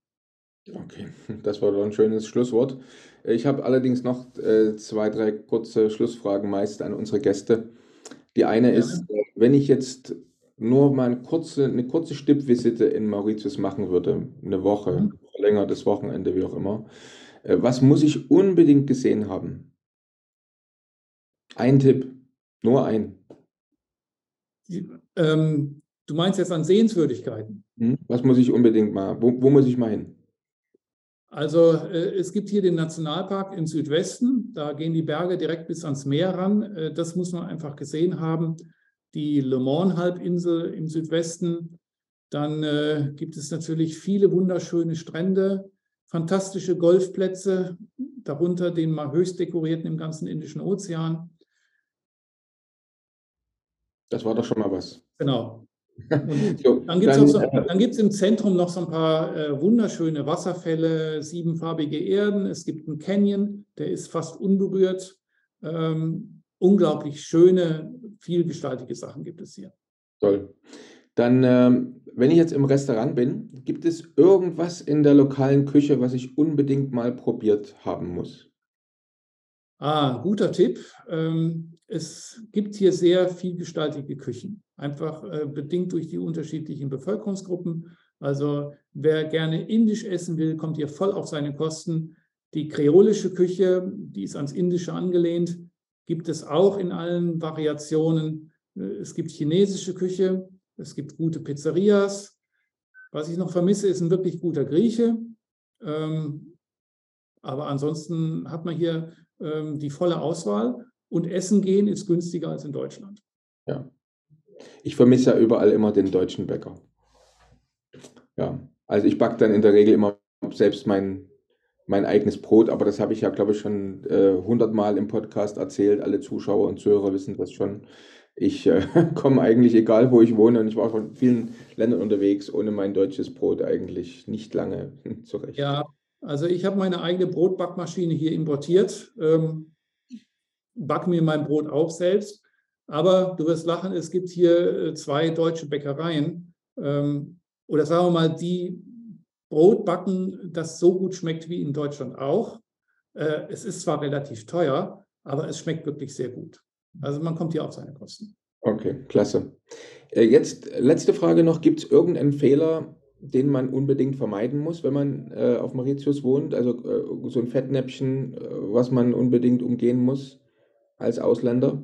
S3: Okay, das war doch ein schönes Schlusswort. Ich habe allerdings noch äh, zwei, drei kurze Schlussfragen meist an unsere Gäste. Die eine ja. ist, äh, wenn ich jetzt nur mal eine kurze, eine kurze Stippvisite in Mauritius machen würde, eine Woche, mhm. länger das Wochenende, wie auch immer, was muss ich unbedingt gesehen haben? Ein Tipp, nur ein.
S1: Ähm, du meinst jetzt an Sehenswürdigkeiten?
S3: Hm? Was muss ich unbedingt mal, wo, wo muss ich mal hin?
S1: Also äh, es gibt hier den Nationalpark im Südwesten, da gehen die Berge direkt bis ans Meer ran. Äh, das muss man einfach gesehen haben. Die Le Mans-Halbinsel im Südwesten. Dann äh, gibt es natürlich viele wunderschöne Strände, fantastische Golfplätze, darunter den mal höchst dekorierten im ganzen Indischen Ozean.
S3: Das war doch schon mal was.
S1: Genau. So, dann gibt es so, äh, im Zentrum noch so ein paar äh, wunderschöne Wasserfälle, siebenfarbige Erden. Es gibt einen Canyon, der ist fast unberührt. Ähm, unglaublich schöne, vielgestaltige Sachen gibt es hier.
S3: Toll. Dann, ähm, wenn ich jetzt im Restaurant bin, gibt es irgendwas in der lokalen Küche, was ich unbedingt mal probiert haben muss?
S1: Ah, guter Tipp. Ähm, es gibt hier sehr vielgestaltige Küchen, einfach äh, bedingt durch die unterschiedlichen Bevölkerungsgruppen. Also wer gerne indisch essen will, kommt hier voll auf seine Kosten. Die kreolische Küche, die ist ans Indische angelehnt, gibt es auch in allen Variationen. Äh, es gibt chinesische Küche, es gibt gute Pizzerias. Was ich noch vermisse, ist ein wirklich guter Grieche. Ähm, aber ansonsten hat man hier ähm, die volle Auswahl und Essen gehen ist günstiger als in Deutschland.
S3: Ja. Ich vermisse ja überall immer den deutschen Bäcker. Ja, also ich backe dann in der Regel immer selbst mein, mein eigenes Brot, aber das habe ich ja, glaube ich, schon äh, hundertmal äh, im Podcast erzählt. Alle Zuschauer und Zuhörer wissen das schon. Ich äh, (laughs) komme eigentlich, egal wo ich wohne, und ich war schon in vielen Ländern unterwegs, ohne mein deutsches Brot eigentlich nicht lange (laughs) zurecht.
S1: Ja, also ich habe meine eigene Brotbackmaschine hier importiert, ähm, backe mir mein Brot auch selbst. Aber du wirst lachen, es gibt hier äh, zwei deutsche Bäckereien. Ähm, oder sagen wir mal, die Brot backen, das so gut schmeckt wie in Deutschland auch. Äh, es ist zwar relativ teuer, aber es schmeckt wirklich sehr gut. Also man kommt hier auf seine Kosten.
S3: Okay, klasse. Äh, jetzt letzte Frage noch. Gibt es irgendeinen Fehler, den man unbedingt vermeiden muss, wenn man äh, auf Mauritius wohnt? Also äh, so ein Fettnäpfchen, äh, was man unbedingt umgehen muss als Ausländer?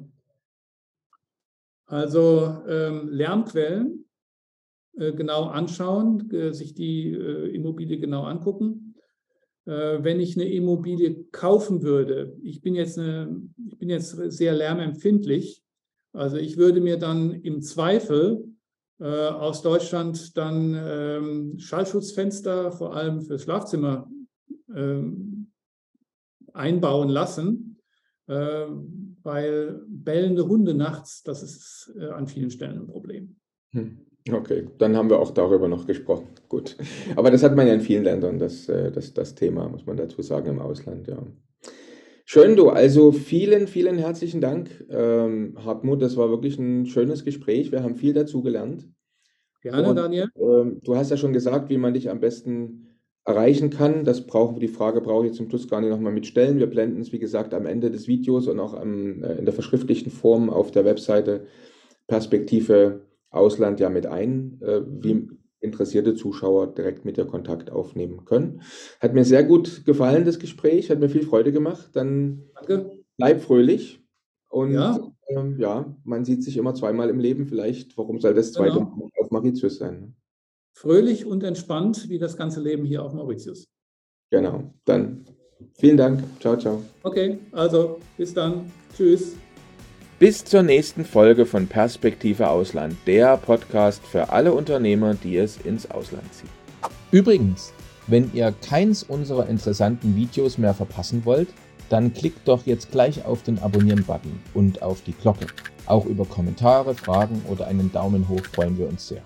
S1: Also ähm, Lärmquellen äh, genau anschauen, äh, sich die äh, Immobilie genau angucken. Äh, wenn ich eine Immobilie kaufen würde, ich bin jetzt, eine, ich bin jetzt sehr lärmempfindlich, also ich würde mir dann im Zweifel äh, aus Deutschland dann ähm, Schallschutzfenster vor allem fürs Schlafzimmer ähm, einbauen lassen, weil bellende Hunde nachts, das ist äh, an vielen Stellen ein Problem.
S3: Hm. Okay, dann haben wir auch darüber noch gesprochen. Gut. Aber das hat man ja in vielen Ländern, das, äh, das, das Thema, muss man dazu sagen, im Ausland, ja. Schön, du. Also vielen, vielen herzlichen Dank, ähm, Hartmut. Das war wirklich ein schönes Gespräch. Wir haben viel dazu gelernt.
S1: Gerne, Und, Daniel.
S3: Ähm, du hast ja schon gesagt, wie man dich am besten erreichen kann. Das brauchen die Frage brauche ich zum Schluss gar nicht nochmal mitstellen. Wir blenden es, wie gesagt, am Ende des Videos und auch am, äh, in der verschriftlichten Form auf der Webseite Perspektive Ausland ja mit ein, äh, wie interessierte Zuschauer direkt mit dir Kontakt aufnehmen können. Hat mir sehr gut gefallen, das Gespräch, hat mir viel Freude gemacht. Dann Danke. bleib fröhlich und ja. Ähm, ja. man sieht sich immer zweimal im Leben. Vielleicht, warum soll das zweite genau. auf Mauritius sein?
S1: Fröhlich und entspannt wie das ganze Leben hier auf Mauritius.
S3: Genau, dann vielen Dank. Ciao, ciao.
S1: Okay, also bis dann. Tschüss.
S3: Bis zur nächsten Folge von Perspektive Ausland, der Podcast für alle Unternehmer, die es ins Ausland ziehen.
S4: Übrigens, wenn ihr keins unserer interessanten Videos mehr verpassen wollt, dann klickt doch jetzt gleich auf den Abonnieren-Button und auf die Glocke. Auch über Kommentare, Fragen oder einen Daumen hoch freuen wir uns sehr.